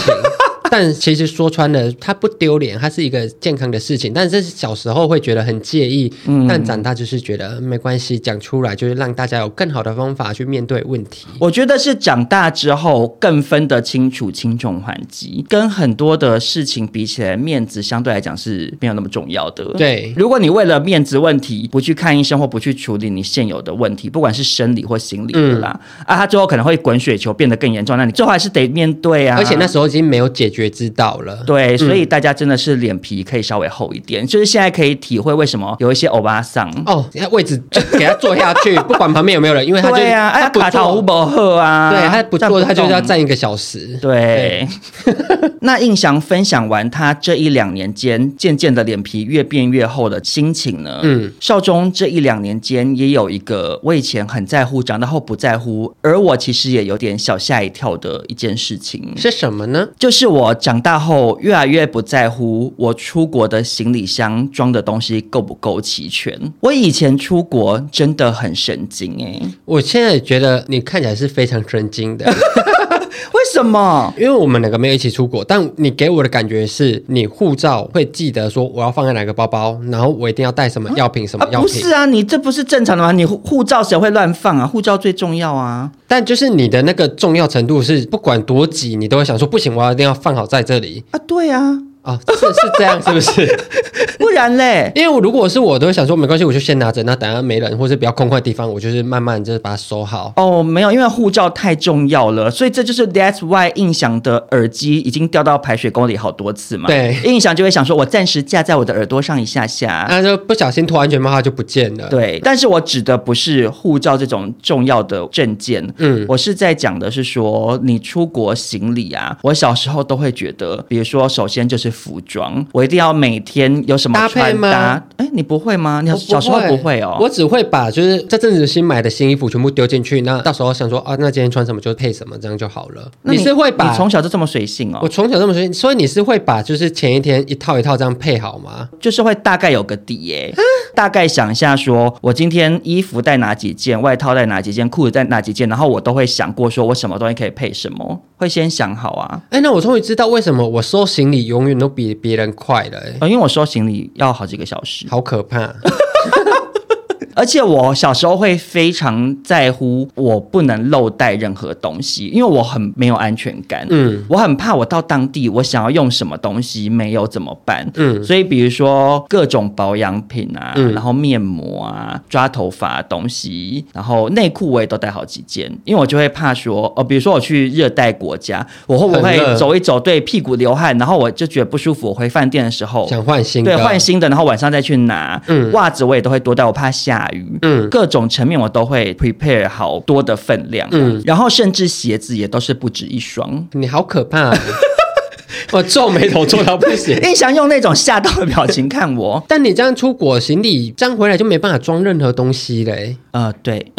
[SPEAKER 2] 但其实说穿了，它不丢脸，它是一个健康的事情。但是小时候会觉得很介意，嗯，但长大就是觉得没关系，讲出来就是让大家有更好的方法去面对问题。
[SPEAKER 1] 我觉得是长大之后更分得清楚轻重缓急，跟很多的事情比起来，面子相对来讲是没有那么重要的。
[SPEAKER 2] 对，
[SPEAKER 1] 如果你为了面子问题不去看医生或不去处理你现有的问题，不管是生理或心理的啦，嗯、啊，他最后可能会滚雪球变得更严重，那你最后还是得面对啊。
[SPEAKER 2] 而且那时候已经没有解决。觉知道了，
[SPEAKER 1] 对，所以大家真的是脸皮可以稍微厚一点，嗯、就是现在可以体会为什么有一些欧巴桑
[SPEAKER 2] 哦，位置就给他坐下去，不管旁边有没有人，因为他就
[SPEAKER 1] 对啊，他不坐不喝啊，
[SPEAKER 2] 对他不坐，他就是要站一个小时。
[SPEAKER 1] 对，对 那印象分享完他这一两年间渐渐的脸皮越变越厚的心情呢？嗯，少中这一两年间也有一个我以前很在乎，长大后不在乎，而我其实也有点小吓一跳的一件事情
[SPEAKER 2] 是什么呢？
[SPEAKER 1] 就是我。我长大后越来越不在乎我出国的行李箱装的东西够不够齐全。我以前出国真的很神经哎、
[SPEAKER 2] 我现在觉得你看起来是非常神经的。
[SPEAKER 1] 为什么？
[SPEAKER 2] 因为我们两个没有一起出国，但你给我的感觉是你护照会记得说我要放在哪个包包，然后我一定要带什么药品什么药品。
[SPEAKER 1] 不是啊，你这不是正常的吗？你护照谁会乱放啊？护照最重要啊。
[SPEAKER 2] 但就是你的那个重要程度是不管多挤，你都会想说不行，我一定要放好在这里
[SPEAKER 1] 啊。对啊。
[SPEAKER 2] 哦，是是这样，是不是？
[SPEAKER 1] 不然嘞？
[SPEAKER 2] 因为我如果是我，都会想说没关系，我就先拿着。那等下没人或者比较空旷的地方，我就是慢慢就是把它收好。
[SPEAKER 1] 哦，没有，因为护照太重要了，所以这就是 That's why 印象的耳机已经掉到排水沟里好多次嘛。
[SPEAKER 2] 对，
[SPEAKER 1] 印象就会想说，我暂时架在我的耳朵上一下下，
[SPEAKER 2] 那就不小心脱安全帽，它就不见了。
[SPEAKER 1] 对，但是我指的不是护照这种重要的证件，嗯，我是在讲的是说你出国行李啊，我小时候都会觉得，比如说首先就是服装。我一定要每天有什么穿搭？哎，你不会吗？你小时候不会哦。
[SPEAKER 2] 我只会把就是这阵子新买的新衣服全部丢进去，那到时候想说啊，那今天穿什么就配什么，这样就好了。
[SPEAKER 1] 你，你是会把？你从小就这么随性哦？
[SPEAKER 2] 我从小这么随性，所以你是会把就是前一天一套一套这样配好吗？
[SPEAKER 1] 就是会大概有个底耶，蛤大概想一下说，我今天衣服带哪几件，外套带哪几件，裤子带哪几件，然后我都会想过说我什么东西可以配什么，会先想好啊。
[SPEAKER 2] 哎，那我终于知道为什么我收行李永远都比别人快了，
[SPEAKER 1] 因为我收行李要好几个小时，
[SPEAKER 2] 好可怕。
[SPEAKER 1] 而且我小时候会非常在乎我不能漏带任何东西，因为我很没有安全感。嗯，我很怕我到当地我想要用什么东西没有怎么办？嗯，所以比如说各种保养品啊，嗯、然后面膜啊，抓头发东西，然后内裤我也都带好几件，因为我就会怕说哦，比如说我去热带国家，我会不会走一走对屁股流汗，然后我就觉得不舒服，我回饭店的时候
[SPEAKER 2] 想换新的，
[SPEAKER 1] 对，换新的，然后晚上再去拿。嗯，袜子我也都会多带，我怕下。嗯，各种层面我都会 prepare 好多的分量，嗯，然后甚至鞋子也都是不止一双。
[SPEAKER 2] 你好可怕啊！我皱眉头皱到不行。
[SPEAKER 1] 你想用那种吓到的表情看我，
[SPEAKER 2] 但你这样出国行李这样回来就没办法装任何东西嘞。
[SPEAKER 1] 呃，对。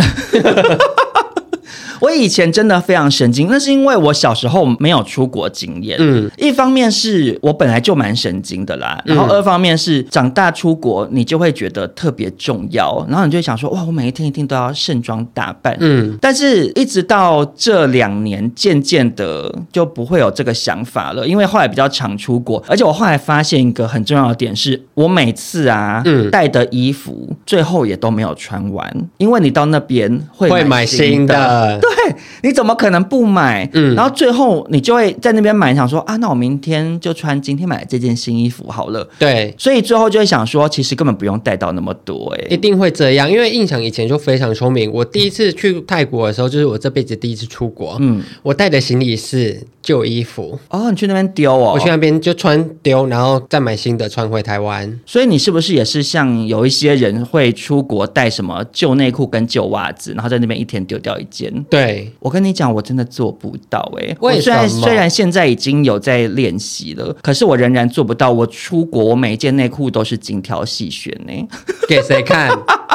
[SPEAKER 1] 我以前真的非常神经，那是因为我小时候没有出国经验。嗯，一方面是我本来就蛮神经的啦，然后二方面是长大出国，你就会觉得特别重要，然后你就会想说，哇，我每一天一定都要盛装打扮。嗯，但是一直到这两年，渐渐的就不会有这个想法了，因为后来比较常出国，而且我后来发现一个很重要的点是，我每次啊，嗯，带的衣服最后也都没有穿完，因为你到那边会买新的。对，你怎么可能不买？嗯，然后最后你就会在那边买，想说啊，那我明天就穿今天买的这件新衣服好了。
[SPEAKER 2] 对，
[SPEAKER 1] 所以最后就会想说，其实根本不用带到那么多，哎，
[SPEAKER 2] 一定会这样，因为印象以前就非常聪明。我第一次去泰国的时候，就是我这辈子第一次出国，嗯，我带的行李是旧衣服。
[SPEAKER 1] 哦，你去那边丢哦？
[SPEAKER 2] 我去那边就穿丢，然后再买新的穿回台湾。
[SPEAKER 1] 所以你是不是也是像有一些人会出国带什么旧内裤跟旧袜子，然后在那边一天丢掉一件？
[SPEAKER 2] 对，
[SPEAKER 1] 我跟你讲，我真的做不到哎。我虽然虽然现在已经有在练习了，可是我仍然做不到。我出国，我每一件内裤都是精挑细选呢。
[SPEAKER 2] 给谁看？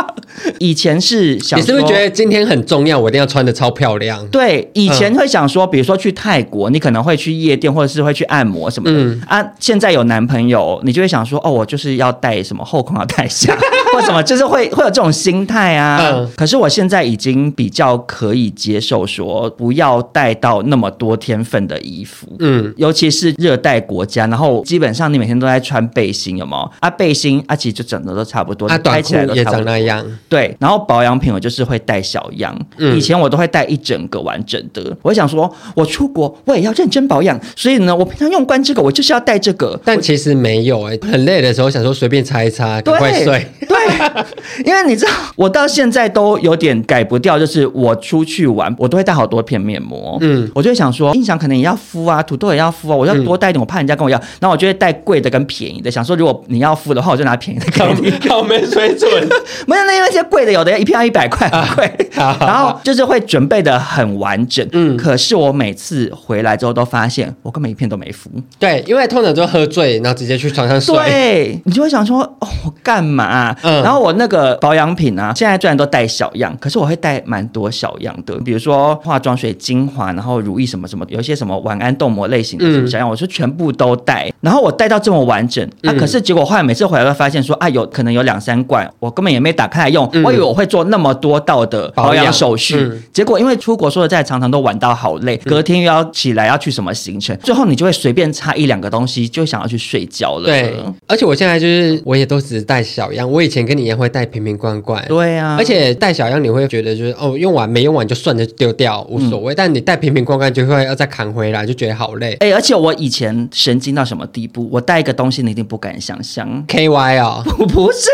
[SPEAKER 1] 以前是想，
[SPEAKER 2] 你是不是觉得今天很重要？我一定要穿的超漂亮。
[SPEAKER 1] 对，以前会想说，比如说去泰国，你可能会去夜店，或者是会去按摩什么的。嗯、啊，现在有男朋友，你就会想说，哦，我就是要带什么后空要带下，或什么，就是会会有这种心态啊。嗯、可是我现在已经比较可以接受，说不要带到那么多天份的衣服。嗯，尤其是热带国家，然后基本上你每天都在穿背心，有没有？啊，背心啊，其实就整的都差不多，
[SPEAKER 2] 啊，短裤也长那样。
[SPEAKER 1] 对，然后保养品我就是会带小样，嗯、以前我都会带一整个完整的。我想说，我出国我也要认真保养，所以呢，我平常用惯这个，我就是要带这个。
[SPEAKER 2] 但其实没有哎、欸，很累的时候想说随便擦一擦，赶快睡。
[SPEAKER 1] 对，因为你知道，我到现在都有点改不掉，就是我出去玩，我都会带好多片面膜。嗯，我就会想说，印象可能也要敷啊，土豆也要敷啊，我要多带一点，我怕人家跟我要。然后我就会带贵的跟便宜的，想说如果你要敷的话，我就拿便宜的给你。
[SPEAKER 2] 搞没水准，
[SPEAKER 1] 没有那因为。些贵的有的要一片要一百块，贵，然后就是会准备的很完整。嗯，可是我每次回来之后都发现，我根本一片都没敷。
[SPEAKER 2] 对，因为通常就喝醉，然后直接去床上睡。
[SPEAKER 1] 对，你就会想说，哦，我干嘛？嗯，然后我那个保养品啊，现在虽然都带小样，可是我会带蛮多小样的，比如说化妆水、精华，然后乳液什么什么，有一些什么晚安冻膜类型的什么小样，我是全部都带。然后我带到这么完整啊，可是结果后来每次回来都发现说，啊，有可能有两三罐，我根本也没打开来用。我以为我会做那么多道的保养手续，嗯、结果因为出国说实在，常常都玩到好累，隔天又要起来要去什么行程，最后你就会随便插一两个东西，就想要去睡觉了。
[SPEAKER 2] 对，而且我现在就是我也都只带小样，我以前跟你一样会带瓶瓶罐罐。
[SPEAKER 1] 对啊，
[SPEAKER 2] 而且带小样你会觉得就是哦，用完没用完就算了丢掉无所谓，嗯、但你带瓶瓶罐罐就会要再扛回来，就觉得好累。
[SPEAKER 1] 哎、欸，而且我以前神经到什么地步？我带一个东西你一定不敢想象
[SPEAKER 2] ，K Y 哦，
[SPEAKER 1] 不 不是，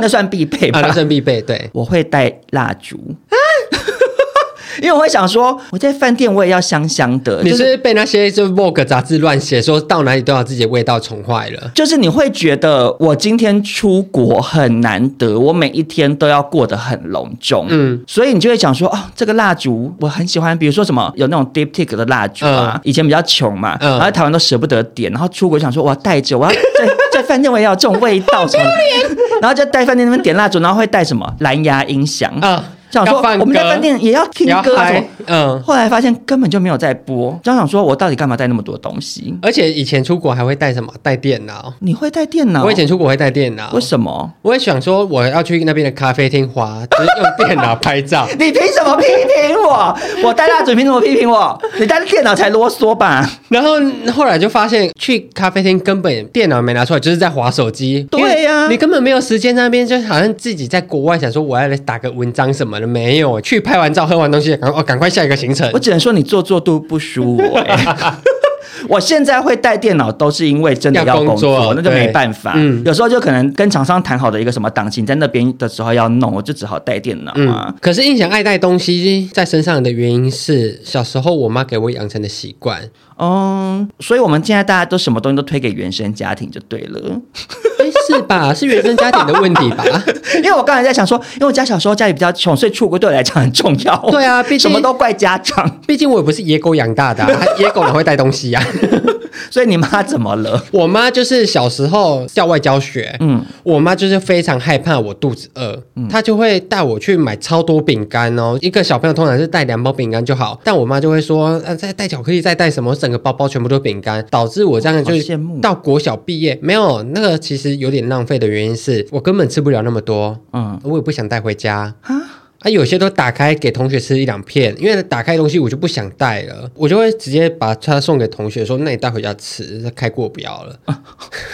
[SPEAKER 1] 那算必备吧？
[SPEAKER 2] 啊、那算必备，对，
[SPEAKER 1] 我会带蜡烛。因为我会想说，我在饭店我也要香香的。
[SPEAKER 2] 你是被那些就 Vogue 杂志乱写，说到哪里都要自己的味道宠坏了。
[SPEAKER 1] 就是你会觉得我今天出国很难得，我每一天都要过得很隆重。嗯，所以你就会想说，哦，这个蜡烛我很喜欢，比如说什么有那种 Diptyque 的蜡烛啊，嗯、以前比较穷嘛，嗯、然后在台湾都舍不得点，然后出国想说我要带着，我要在 在饭店我也要这种味道，什么然后就带饭店那边点蜡烛，然后会带什么蓝牙音响啊。嗯想说我们在饭店也要听歌，嗯，后来发现根本就没有在播。就想说，我到底干嘛带那么多东西？
[SPEAKER 2] 而且以前出国还会带什么？带电脑？
[SPEAKER 1] 你会带电脑？
[SPEAKER 2] 我以前出国会带电脑。
[SPEAKER 1] 为什么？
[SPEAKER 2] 我也想说，我要去那边的咖啡厅滑，就是用电脑拍照。
[SPEAKER 1] 你凭什么批评我？我带蜡烛凭什么批评我？你带电脑才啰嗦吧？
[SPEAKER 2] 然后后来就发现，去咖啡厅根本电脑没拿出来，就是在滑手机。
[SPEAKER 1] 对呀，
[SPEAKER 2] 你根本没有时间那边，就好像自己在国外想说，我要来打个文章什么的。没有，去拍完照、喝完东西，赶哦，赶快下一个行程。
[SPEAKER 1] 我只能说你做作度不输我。我现在会带电脑，都是因为真的要工作，那就没办法。嗯，有时候就可能跟厂商谈好的一个什么档期，在那边的时候要弄，我就只好带电脑啊。
[SPEAKER 2] 嗯，可是印象爱带东西在身上的原因是，小时候我妈给我养成的习惯。
[SPEAKER 1] 嗯，所以我们现在大家都什么东西都推给原生家庭就对了，
[SPEAKER 2] 是吧？是原生家庭的问题吧？
[SPEAKER 1] 因为我刚才在想说，因为我家小时候家里比较穷，所以出国对我来讲很重要。
[SPEAKER 2] 对啊，毕竟
[SPEAKER 1] 什么都怪家长，
[SPEAKER 2] 毕竟我也不是野狗养大的啊，野狗哪会带东西呀？
[SPEAKER 1] 所以你妈怎么了？
[SPEAKER 2] 我妈就是小时候校外教学，嗯，我妈就是非常害怕我肚子饿，嗯，她就会带我去买超多饼干哦。一个小朋友通常是带两包饼干就好，但我妈就会说，呃，再带巧克力，再带什么，整个包包全部都饼干，导致我这样就到国小毕业没有那个，其实有点浪费的原因是我根本吃不了那么多，嗯，我也不想带回家。啊，他有些都打开给同学吃一两片，因为打开东西我就不想带了，我就会直接把它送给同学说：“那你带回家吃，开过不要了。”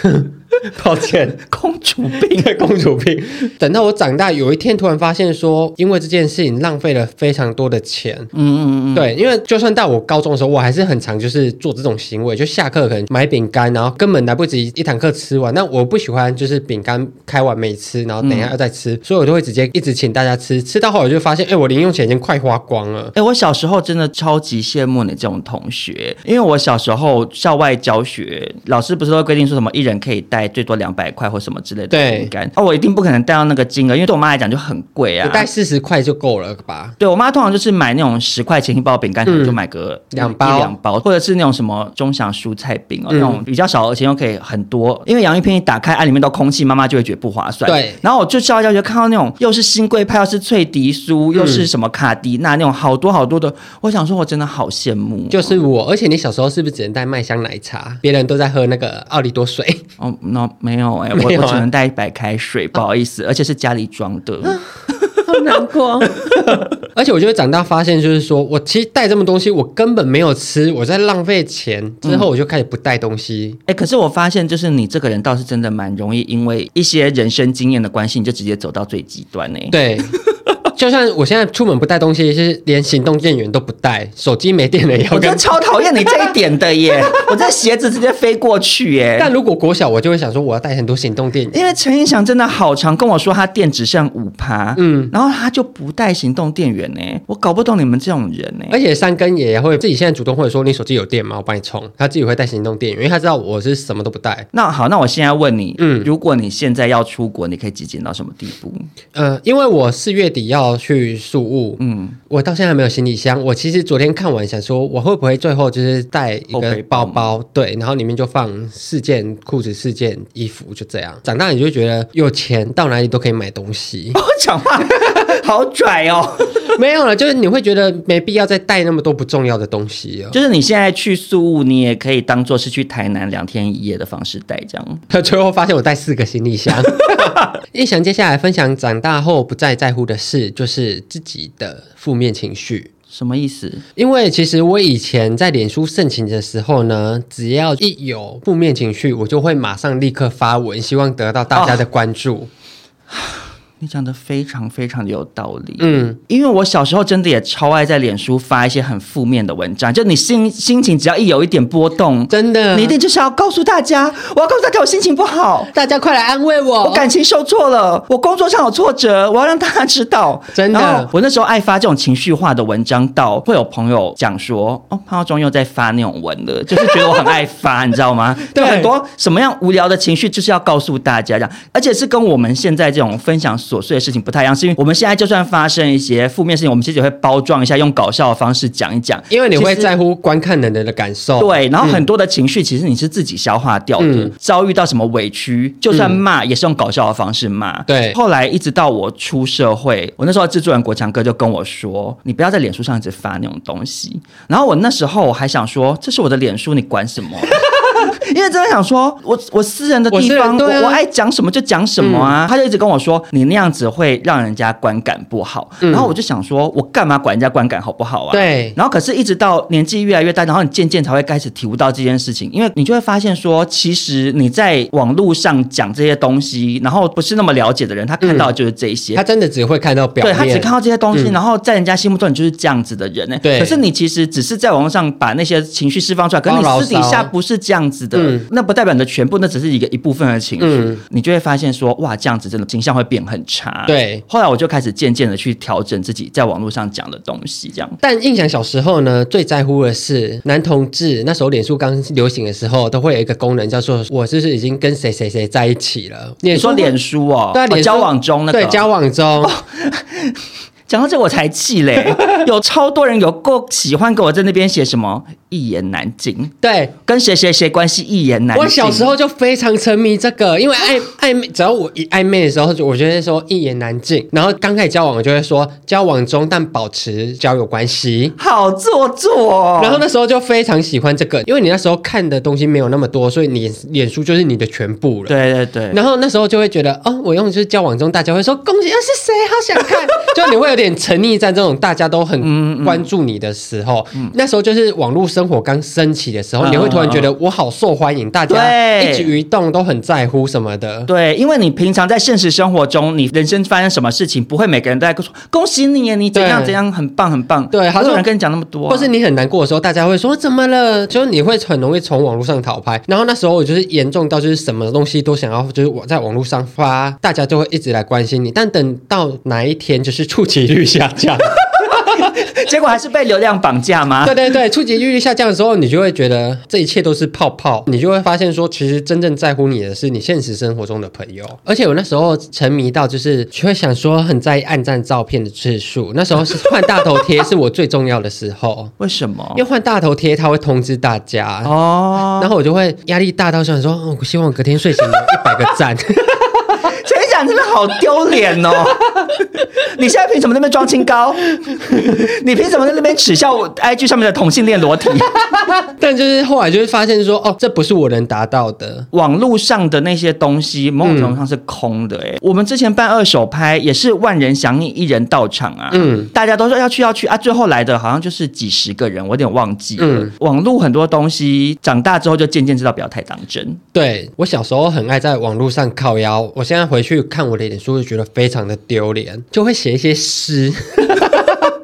[SPEAKER 2] 抱歉，
[SPEAKER 1] 公主病，
[SPEAKER 2] 对，公主病。等到我长大，有一天突然发现说，因为这件事情浪费了非常多的钱。嗯嗯嗯，对，因为就算到我高中的时候，我还是很常就是做这种行为，就下课可能买饼干，然后根本来不及一堂课吃完。那我不喜欢就是饼干开完没吃，然后等一下要再吃，嗯、所以我就会直接一直请大家吃。吃到后来就发现，哎，我零用钱已经快花光了。
[SPEAKER 1] 哎，我小时候真的超级羡慕你这种同学，因为我小时候校外教学，老师不是都规定说什么一人可以带最多两百块或什么之类的饼干，哦，我一定不可能带到那个金额，因为对我妈来讲就很贵啊。
[SPEAKER 2] 带四十块就够了吧？
[SPEAKER 1] 对我妈通常就是买那种十块钱一包饼干，可能就买个两包两包，或者是那种什么中祥蔬菜饼哦，那种比较少而且又可以很多。因为洋芋片一打开，啊里面都空气，妈妈就会觉得不划算。
[SPEAKER 2] 对，
[SPEAKER 1] 然后我就校外教学看到那种又是新贵派，又是脆迪酥，又是什么卡迪娜那种好多好多的，我想说我真的好羡慕。
[SPEAKER 2] 就是我，而且你小时候是不是只能带麦香奶茶？别人都在喝那个奥利多水。
[SPEAKER 1] 哦，那没有哎，我我只能带白开水，不好意思，而且是家里装的。
[SPEAKER 2] 好难过，而且我觉得长大发现，就是说我其实带这么东西，我根本没有吃，我在浪费钱。之后我就开始不带东西。
[SPEAKER 1] 哎、嗯欸，可是我发现，就是你这个人倒是真的蛮容易，因为一些人生经验的关系，你就直接走到最极端呢。
[SPEAKER 2] 对。就算我现在出门不带东西，是连行动电源都不带，手机没电了也要。
[SPEAKER 1] 我真的超讨厌你这一点的耶！我这鞋子直接飞过去耶。
[SPEAKER 2] 但如果国小，我就会想说我要带很多行动电源，
[SPEAKER 1] 因为陈胤翔真的好常跟我说他电只剩五趴，嗯，然后他就不带行动电源呢。我搞不懂你们这种人呢。
[SPEAKER 2] 而且三根也会自己现在主动或者说你手机有电吗？我帮你充。他自己会带行动电源，因为他知道我是什么都不带。
[SPEAKER 1] 那好，那我现在问你，嗯，如果你现在要出国，你可以节俭到什么地步？
[SPEAKER 2] 呃，因为我四月底要去宿务。嗯，我到现在还没有行李箱。我其实昨天看完，想说我会不会最后就是带一个包包，对，然后里面就放四件裤子、四件衣服，就这样。长大你就觉得有钱到哪里都可以买东西。
[SPEAKER 1] 我讲话 好拽哦，
[SPEAKER 2] 没有了，就是你会觉得没必要再带那么多不重要的东西哦。
[SPEAKER 1] 就是你现在去宿务，你也可以当做是去台南两天一夜的方式带这样。
[SPEAKER 2] 他最后发现我带四个行李箱。一想接下来分享长大后不再在乎的事，就是自己。的负面情绪
[SPEAKER 1] 什么意思？
[SPEAKER 2] 因为其实我以前在脸书盛情的时候呢，只要一有负面情绪，我就会马上立刻发文，希望得到大家的关注。
[SPEAKER 1] 哦你讲的非常非常的有道理，嗯，因为我小时候真的也超爱在脸书发一些很负面的文章，就你心心情只要一有一点波动，
[SPEAKER 2] 真的，
[SPEAKER 1] 你一定就是要告诉大家，我要告诉大家我心情不好，
[SPEAKER 2] 大家快来安慰我，
[SPEAKER 1] 我感情受挫了，我工作上有挫折，我要让大家知道，
[SPEAKER 2] 真的，
[SPEAKER 1] 我那时候爱发这种情绪化的文章，到会有朋友讲说，哦，潘浩中又在发那种文了，就是觉得我很爱发，你知道吗？对，很多什么样无聊的情绪，就是要告诉大家这样，而且是跟我们现在这种分享。琐碎的事情不太一样，是因为我们现在就算发生一些负面事情，我们其实也会包装一下，用搞笑的方式讲一讲。
[SPEAKER 2] 因为你会在乎观看的人的感受，
[SPEAKER 1] 对。然后很多的情绪，其实你是自己消化掉的。嗯、遭遇到什么委屈，就算骂，也是用搞笑的方式骂。
[SPEAKER 2] 对。
[SPEAKER 1] 后来一直到我出社会，我那时候制作人国强哥就跟我说：“你不要在脸书上一直发那种东西。”然后我那时候我还想说：“这是我的脸书，你管什么？”因为真的想说，我我私人的地方，我、啊、我，我爱讲什么就讲什么啊。嗯、他就一直跟我说，你那样子会让人家观感不好。嗯、然后我就想说，我干嘛管人家观感好不好啊？
[SPEAKER 2] 对。
[SPEAKER 1] 然后可是，一直到年纪越来越大，然后你渐渐才会开始体悟到这件事情，因为你就会发现说，其实你在网络上讲这些东西，然后不是那么了解的人，他看到的就是这些、
[SPEAKER 2] 嗯，他真的只会看到表面，
[SPEAKER 1] 对他只看到这些东西，嗯、然后在人家心目中你就是这样子的人呢。
[SPEAKER 2] 对。
[SPEAKER 1] 可是你其实只是在网络上把那些情绪释放出来，可是你私底下不是这样子的，嗯、那不代表你的。全部那只是一个一部分的情绪，嗯、你就会发现说，哇，这样子真的形象会变很差。
[SPEAKER 2] 对，
[SPEAKER 1] 后来我就开始渐渐的去调整自己在网络上讲的东西，这样。
[SPEAKER 2] 但印象小时候呢，最在乎的是男同志。那时候脸书刚流行的时候，都会有一个功能叫做“我就是已经跟谁谁谁在一起了”。
[SPEAKER 1] 你说脸书哦，
[SPEAKER 2] 对、啊，
[SPEAKER 1] 交往中那个，
[SPEAKER 2] 对，交往中。哦
[SPEAKER 1] 讲到这我才气嘞，有超多人有够喜欢给我在那边写什么一言难尽，
[SPEAKER 2] 对，
[SPEAKER 1] 跟谁谁谁关系一言难尽。
[SPEAKER 2] 我小时候就非常沉迷这个，因为暧暧昧，只要我一暧昧的时候，我就会说一言难尽。然后刚开始交往，我就会说交往中但保持交友关系，
[SPEAKER 1] 好做作哦。
[SPEAKER 2] 然后那时候就非常喜欢这个，因为你那时候看的东西没有那么多，所以你脸书就是你的全部了。
[SPEAKER 1] 对对对。
[SPEAKER 2] 然后那时候就会觉得，哦，我用的就是交往中，大家会说恭喜，啊是谁？好想看，就你会有点。沉溺在这种大家都很关注你的时候，嗯嗯、那时候就是网络生活刚升起的时候，嗯、你会突然觉得我好受欢迎，大家一举一动都很在乎什么的。
[SPEAKER 1] 对，因为你平常在现实生活中，你人生发生什么事情，不会每个人都在说恭喜你，你怎样怎样很棒很棒。
[SPEAKER 2] 对，
[SPEAKER 1] 好多人跟你讲那么多、啊，
[SPEAKER 2] 或是你很难过的时候，大家会说怎么了？就是你会很容易从网络上讨拍。然后那时候我就是严重到就是什么东西都想要，就是我在网络上发，大家就会一直来关心你。但等到哪一天就是触及率下降。
[SPEAKER 1] 结果还是被流量绑架吗？
[SPEAKER 2] 对对对，触及率下降的时候，你就会觉得这一切都是泡泡，你就会发现说，其实真正在乎你的是你现实生活中的朋友。而且我那时候沉迷到，就是就会想说很在意按赞照片的次数。那时候是换大头贴是我最重要的时候。
[SPEAKER 1] 为什么？
[SPEAKER 2] 因为换大头贴，它会通知大家哦，然后我就会压力大到想说，哦，我希望隔天睡醒有一百个赞。
[SPEAKER 1] 想真的好丢脸哦！你现在凭什么在那边装清高？你凭什么在那边耻笑我 IG 上面的同性恋裸体？
[SPEAKER 2] 但就是后来就会发现说，哦，这不是我能达到的。
[SPEAKER 1] 网络上的那些东西，某种程度上是空的。哎，我们之前办二手拍也是万人响应，一人到场啊。嗯，大家都说要去要去啊，最后来的好像就是几十个人，我有点忘记了。嗯，网络很多东西，长大之后就渐渐知道不要太当真。
[SPEAKER 2] 对，我小时候很爱在网络上靠腰，我现在回去。看我的脸书就觉得非常的丢脸，就会写一些诗。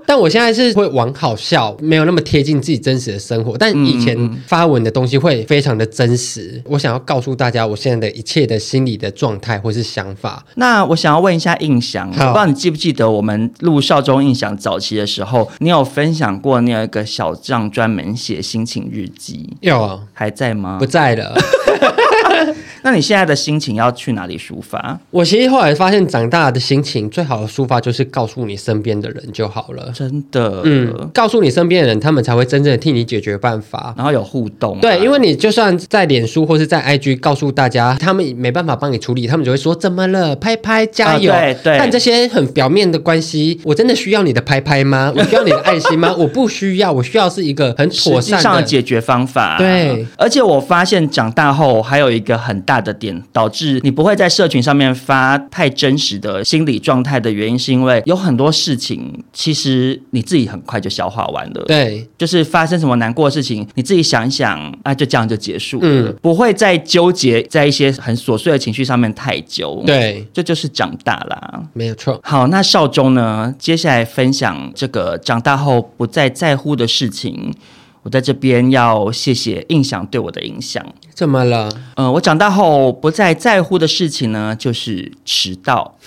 [SPEAKER 2] 但我现在是会玩好笑，没有那么贴近自己真实的生活。但以前发文的东西会非常的真实。我想要告诉大家，我现在的一切的心理的状态或是想法。
[SPEAKER 1] 那我想要问一下印象，我不知道你记不记得我们录少中印象早期的时候，你有分享过你有一个小账专门写心情日记？
[SPEAKER 2] 有啊，
[SPEAKER 1] 还在吗？
[SPEAKER 2] 不在了。
[SPEAKER 1] 那你现在的心情要去哪里抒发？
[SPEAKER 2] 我其实后来发现，长大的心情最好的抒发就是告诉你身边的人就好了。
[SPEAKER 1] 真的，
[SPEAKER 2] 嗯，告诉你身边的人，他们才会真正的替你解决办法，
[SPEAKER 1] 然后有互动啊。
[SPEAKER 2] 对，因为你就算在脸书或是在 IG 告诉大家，他们没办法帮你处理，他们就会说怎么了？拍拍加油。啊，对对。但这些很表面的关系，我真的需要你的拍拍吗？我需要你的爱心吗？我不需要，我需要是一个很妥善的，
[SPEAKER 1] 的解决方法。
[SPEAKER 2] 对，
[SPEAKER 1] 而且我发现长大后还有一个很大的点导致你不会在社群上面发太真实的心理状态的原因，是因为有很多事情其实你自己很快就消化完了。
[SPEAKER 2] 对，
[SPEAKER 1] 就是发生什么难过的事情，你自己想一想啊，就这样就结束了，嗯，不会再纠结在一些很琐碎的情绪上面太久。
[SPEAKER 2] 对，
[SPEAKER 1] 这就是长大啦，
[SPEAKER 2] 没有错。
[SPEAKER 1] 好，那少中呢？接下来分享这个长大后不再在乎的事情。我在这边要谢谢印象对我的影响。
[SPEAKER 2] 怎么了？
[SPEAKER 1] 嗯、呃，我长大后不再在乎的事情呢，就是迟到。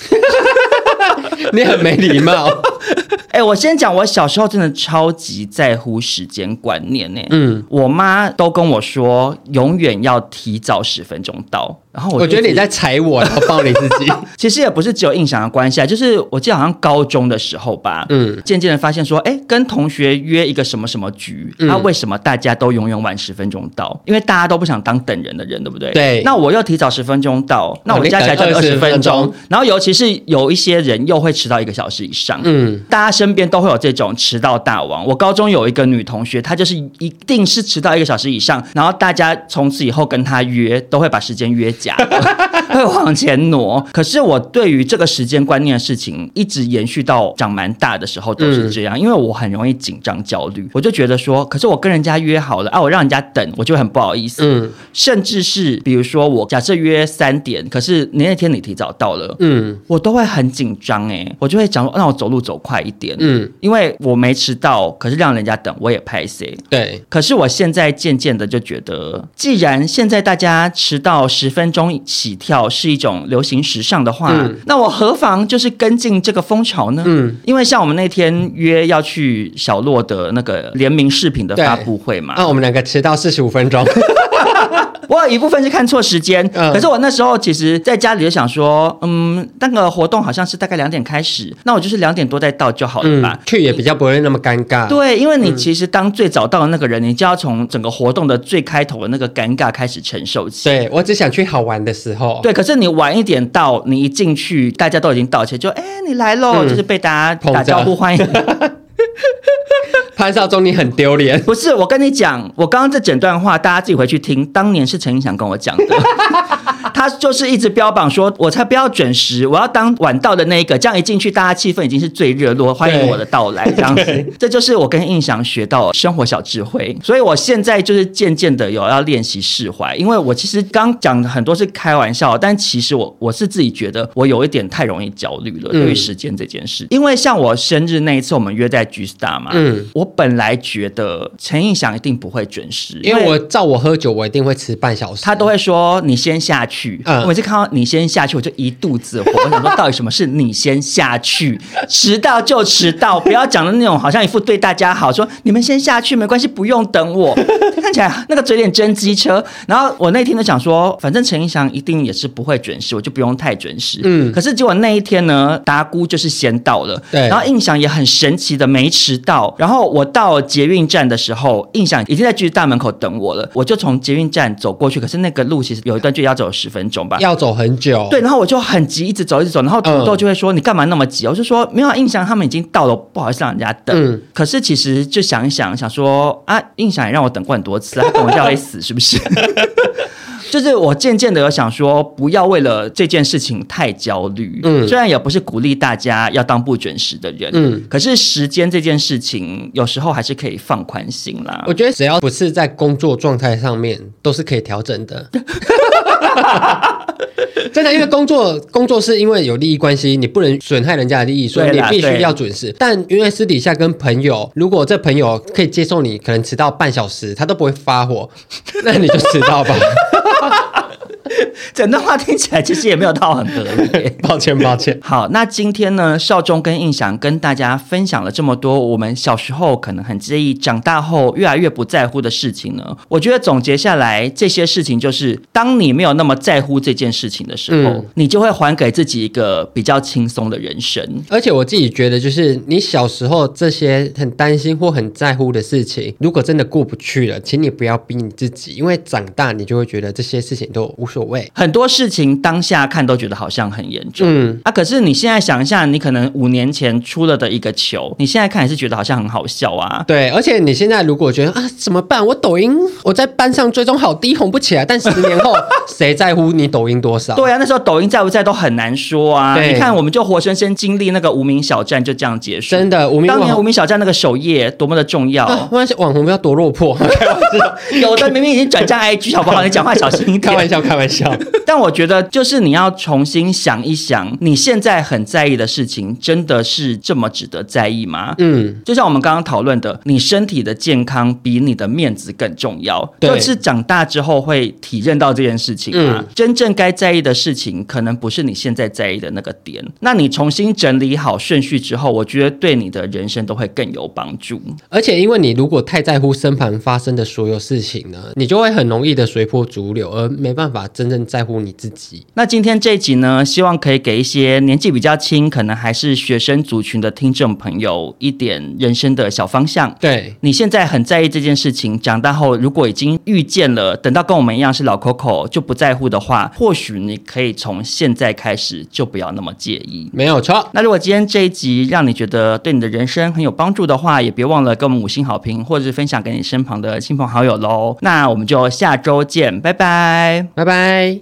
[SPEAKER 2] 你很没礼貌。
[SPEAKER 1] 哎、欸，我先讲，我小时候真的超级在乎时间观念呢。嗯，我妈都跟我说，永远要提早十分钟到。然后我，
[SPEAKER 2] 我觉得你在踩我，然后抱你自己。
[SPEAKER 1] 其实也不是只有印象的关系啊，就是我记得好像高中的时候吧，嗯，渐渐的发现说，哎，跟同学约一个什么什么局，那、嗯啊、为什么大家都永远晚十分钟到？因为大家都不想当等人的人，对不对？
[SPEAKER 2] 对。
[SPEAKER 1] 那我又提早十分钟到，那我加起来就二十分钟。然后尤其是有一些人又会迟到一个小时以上，嗯，大家身边都会有这种迟到大王。我高中有一个女同学，她就是一定是迟到一个小时以上，然后大家从此以后跟她约都会把时间约假。会往前挪，可是我对于这个时间观念的事情，一直延续到长蛮大的时候都是这样，嗯、因为我很容易紧张焦虑，我就觉得说，可是我跟人家约好了啊，我让人家等，我就很不好意思，嗯，甚至是比如说我假设约三点，可是你那天你提早到了，嗯，我都会很紧张哎，我就会讲说，让我走路走快一点，嗯，因为我没迟到，可是让人家等，我也拍谁，
[SPEAKER 2] 对，
[SPEAKER 1] 可是我现在渐渐的就觉得，既然现在大家迟到十分钟起跳是一种流行时尚的话，嗯、那我何妨就是跟进这个风潮呢？嗯，因为像我们那天约要去小洛的那个联名饰品的发布会嘛，
[SPEAKER 2] 那、啊、我们两个迟到四十五分钟。
[SPEAKER 1] 我有一部分是看错时间，嗯、可是我那时候其实在家里就想说，嗯，那个活动好像是大概两点开始，那我就是两点多再到就好了吧，
[SPEAKER 2] 嗯、去也比较不会那么尴尬。
[SPEAKER 1] 对，因为你其实当最早到的那个人，你就要从整个活动的最开头的那个尴尬开始承受起。
[SPEAKER 2] 对，我只想去好玩的时候。
[SPEAKER 1] 对，可是你晚一点到，你一进去，大家都已经到齐，就哎，你来喽，嗯、就是被大家打招呼欢迎。
[SPEAKER 2] 潘少忠，你很丢脸。
[SPEAKER 1] 不是，我跟你讲，我刚刚这整段话，大家自己回去听。当年是陈胤翔跟我讲的。他就是一直标榜说，我才不要准时，我要当晚到的那一个。这样一进去，大家气氛已经是最热络，欢迎我的到来。这样子，这就是我跟印象学到生活小智慧。所以我现在就是渐渐的有要练习释怀，因为我其实刚讲的很多是开玩笑，但其实我我是自己觉得我有一点太容易焦虑了，对于时间这件事。因为像我生日那一次，我们约在 G Star 嘛，嗯，我本来觉得陈印翔一定不会准时，
[SPEAKER 2] 因为我照我喝酒，我一定会迟半小时。
[SPEAKER 1] 他都会说你先下去，嗯，我每次看到你先下去，我就一肚子火。我想说，到底什么是你先下去？迟到就迟到，不要讲的那种好像一副对大家好，说你们先下去没关系，不用等我。看起来那个嘴脸真机车。然后我那天就想说，反正陈胤翔一定也是不会准时，我就不用太准时。嗯，可是结果那一天呢，达姑就是先到了，对，然后印象也很神奇的没迟到。然后我到捷运站的时候，印象已经在巨大门口等我了，我就从捷运站走过去。可是那个路其实有一段距离要走十分钟吧，
[SPEAKER 2] 要走很久。
[SPEAKER 1] 对，然后我就很急，一直走，一直走。然后土豆就会说：“嗯、你干嘛那么急？”我就说：“没有，印象他们已经到了，不好意思让人家等。嗯”可是其实就想一想，想说啊，印象也让我等过很多次，他等我就会死，是不是？就是我渐渐的有想说，不要为了这件事情太焦虑。嗯，虽然也不是鼓励大家要当不准时的人，嗯，可是时间这件事情有时候还是可以放宽心啦。
[SPEAKER 2] 我觉得只要不是在工作状态上面，都是可以调整的。真的，因为工作工作是因为有利益关系，你不能损害人家的利益，所以你必须要准时。但因为私底下跟朋友，如果这朋友可以接受你可能迟到半小时，他都不会发火，那你就迟到吧。
[SPEAKER 1] 整段话听起来其实也没有到很合理，
[SPEAKER 2] 抱 歉抱歉。
[SPEAKER 1] 好，那今天呢，少中跟印象跟大家分享了这么多我们小时候可能很介意，长大后越来越不在乎的事情呢。我觉得总结下来，这些事情就是，当你没有那么在乎这件事情的时候，嗯、你就会还给自己一个比较轻松的人生。
[SPEAKER 2] 而且我自己觉得，就是你小时候这些很担心或很在乎的事情，如果真的过不去了，请你不要逼你自己，因为长大你就会觉得这些事情都无所谓。
[SPEAKER 1] 很多事情当下看都觉得好像很严重，嗯啊，可是你现在想一下，你可能五年前出了的一个球，你现在看还是觉得好像很好笑啊。
[SPEAKER 2] 对，而且你现在如果觉得啊怎么办？我抖音我在班上追踪好低，红不起来。但十年后 谁在乎你抖音多少？
[SPEAKER 1] 对啊，那时候抖音在不在都很难说啊。对你看，我们就活生生经历那个无名小站就这样结束。
[SPEAKER 2] 真的，无名
[SPEAKER 1] 当年无名小站那个首页多么的重要。
[SPEAKER 2] 啊、网红不要多落魄，
[SPEAKER 1] 有的明明已经转战 IG，好不好？你讲话小心一点。
[SPEAKER 2] 开玩笑，开玩笑。
[SPEAKER 1] 但我觉得，就是你要重新想一想，你现在很在意的事情，真的是这么值得在意吗？嗯，就像我们刚刚讨论的，你身体的健康比你的面子更重要。对，就是长大之后会体认到这件事情啊。嗯，真正该在意的事情，可能不是你现在在意的那个点。那你重新整理好顺序之后，我觉得对你的人生都会更有帮助。
[SPEAKER 2] 而且，因为你如果太在乎身旁发生的所有事情呢，你就会很容易的随波逐流，而没办法真正在乎你自己。
[SPEAKER 1] 那今天这一集呢，希望可以给一些年纪比较轻，可能还是学生族群的听众朋友一点人生的小方向。
[SPEAKER 2] 对，
[SPEAKER 1] 你现在很在意这件事情，长大后如果已经遇见了，等到跟我们一样是老 Coco 就不在乎的话，或许你可以从现在开始就不要那么介意。
[SPEAKER 2] 没有错。
[SPEAKER 1] 那如果今天这一集让你觉得对你的人生很有帮助的话，也别忘了给我们五星好评，或者是分享给你身旁的亲朋好友喽。那我们就下周见，拜拜，
[SPEAKER 2] 拜拜。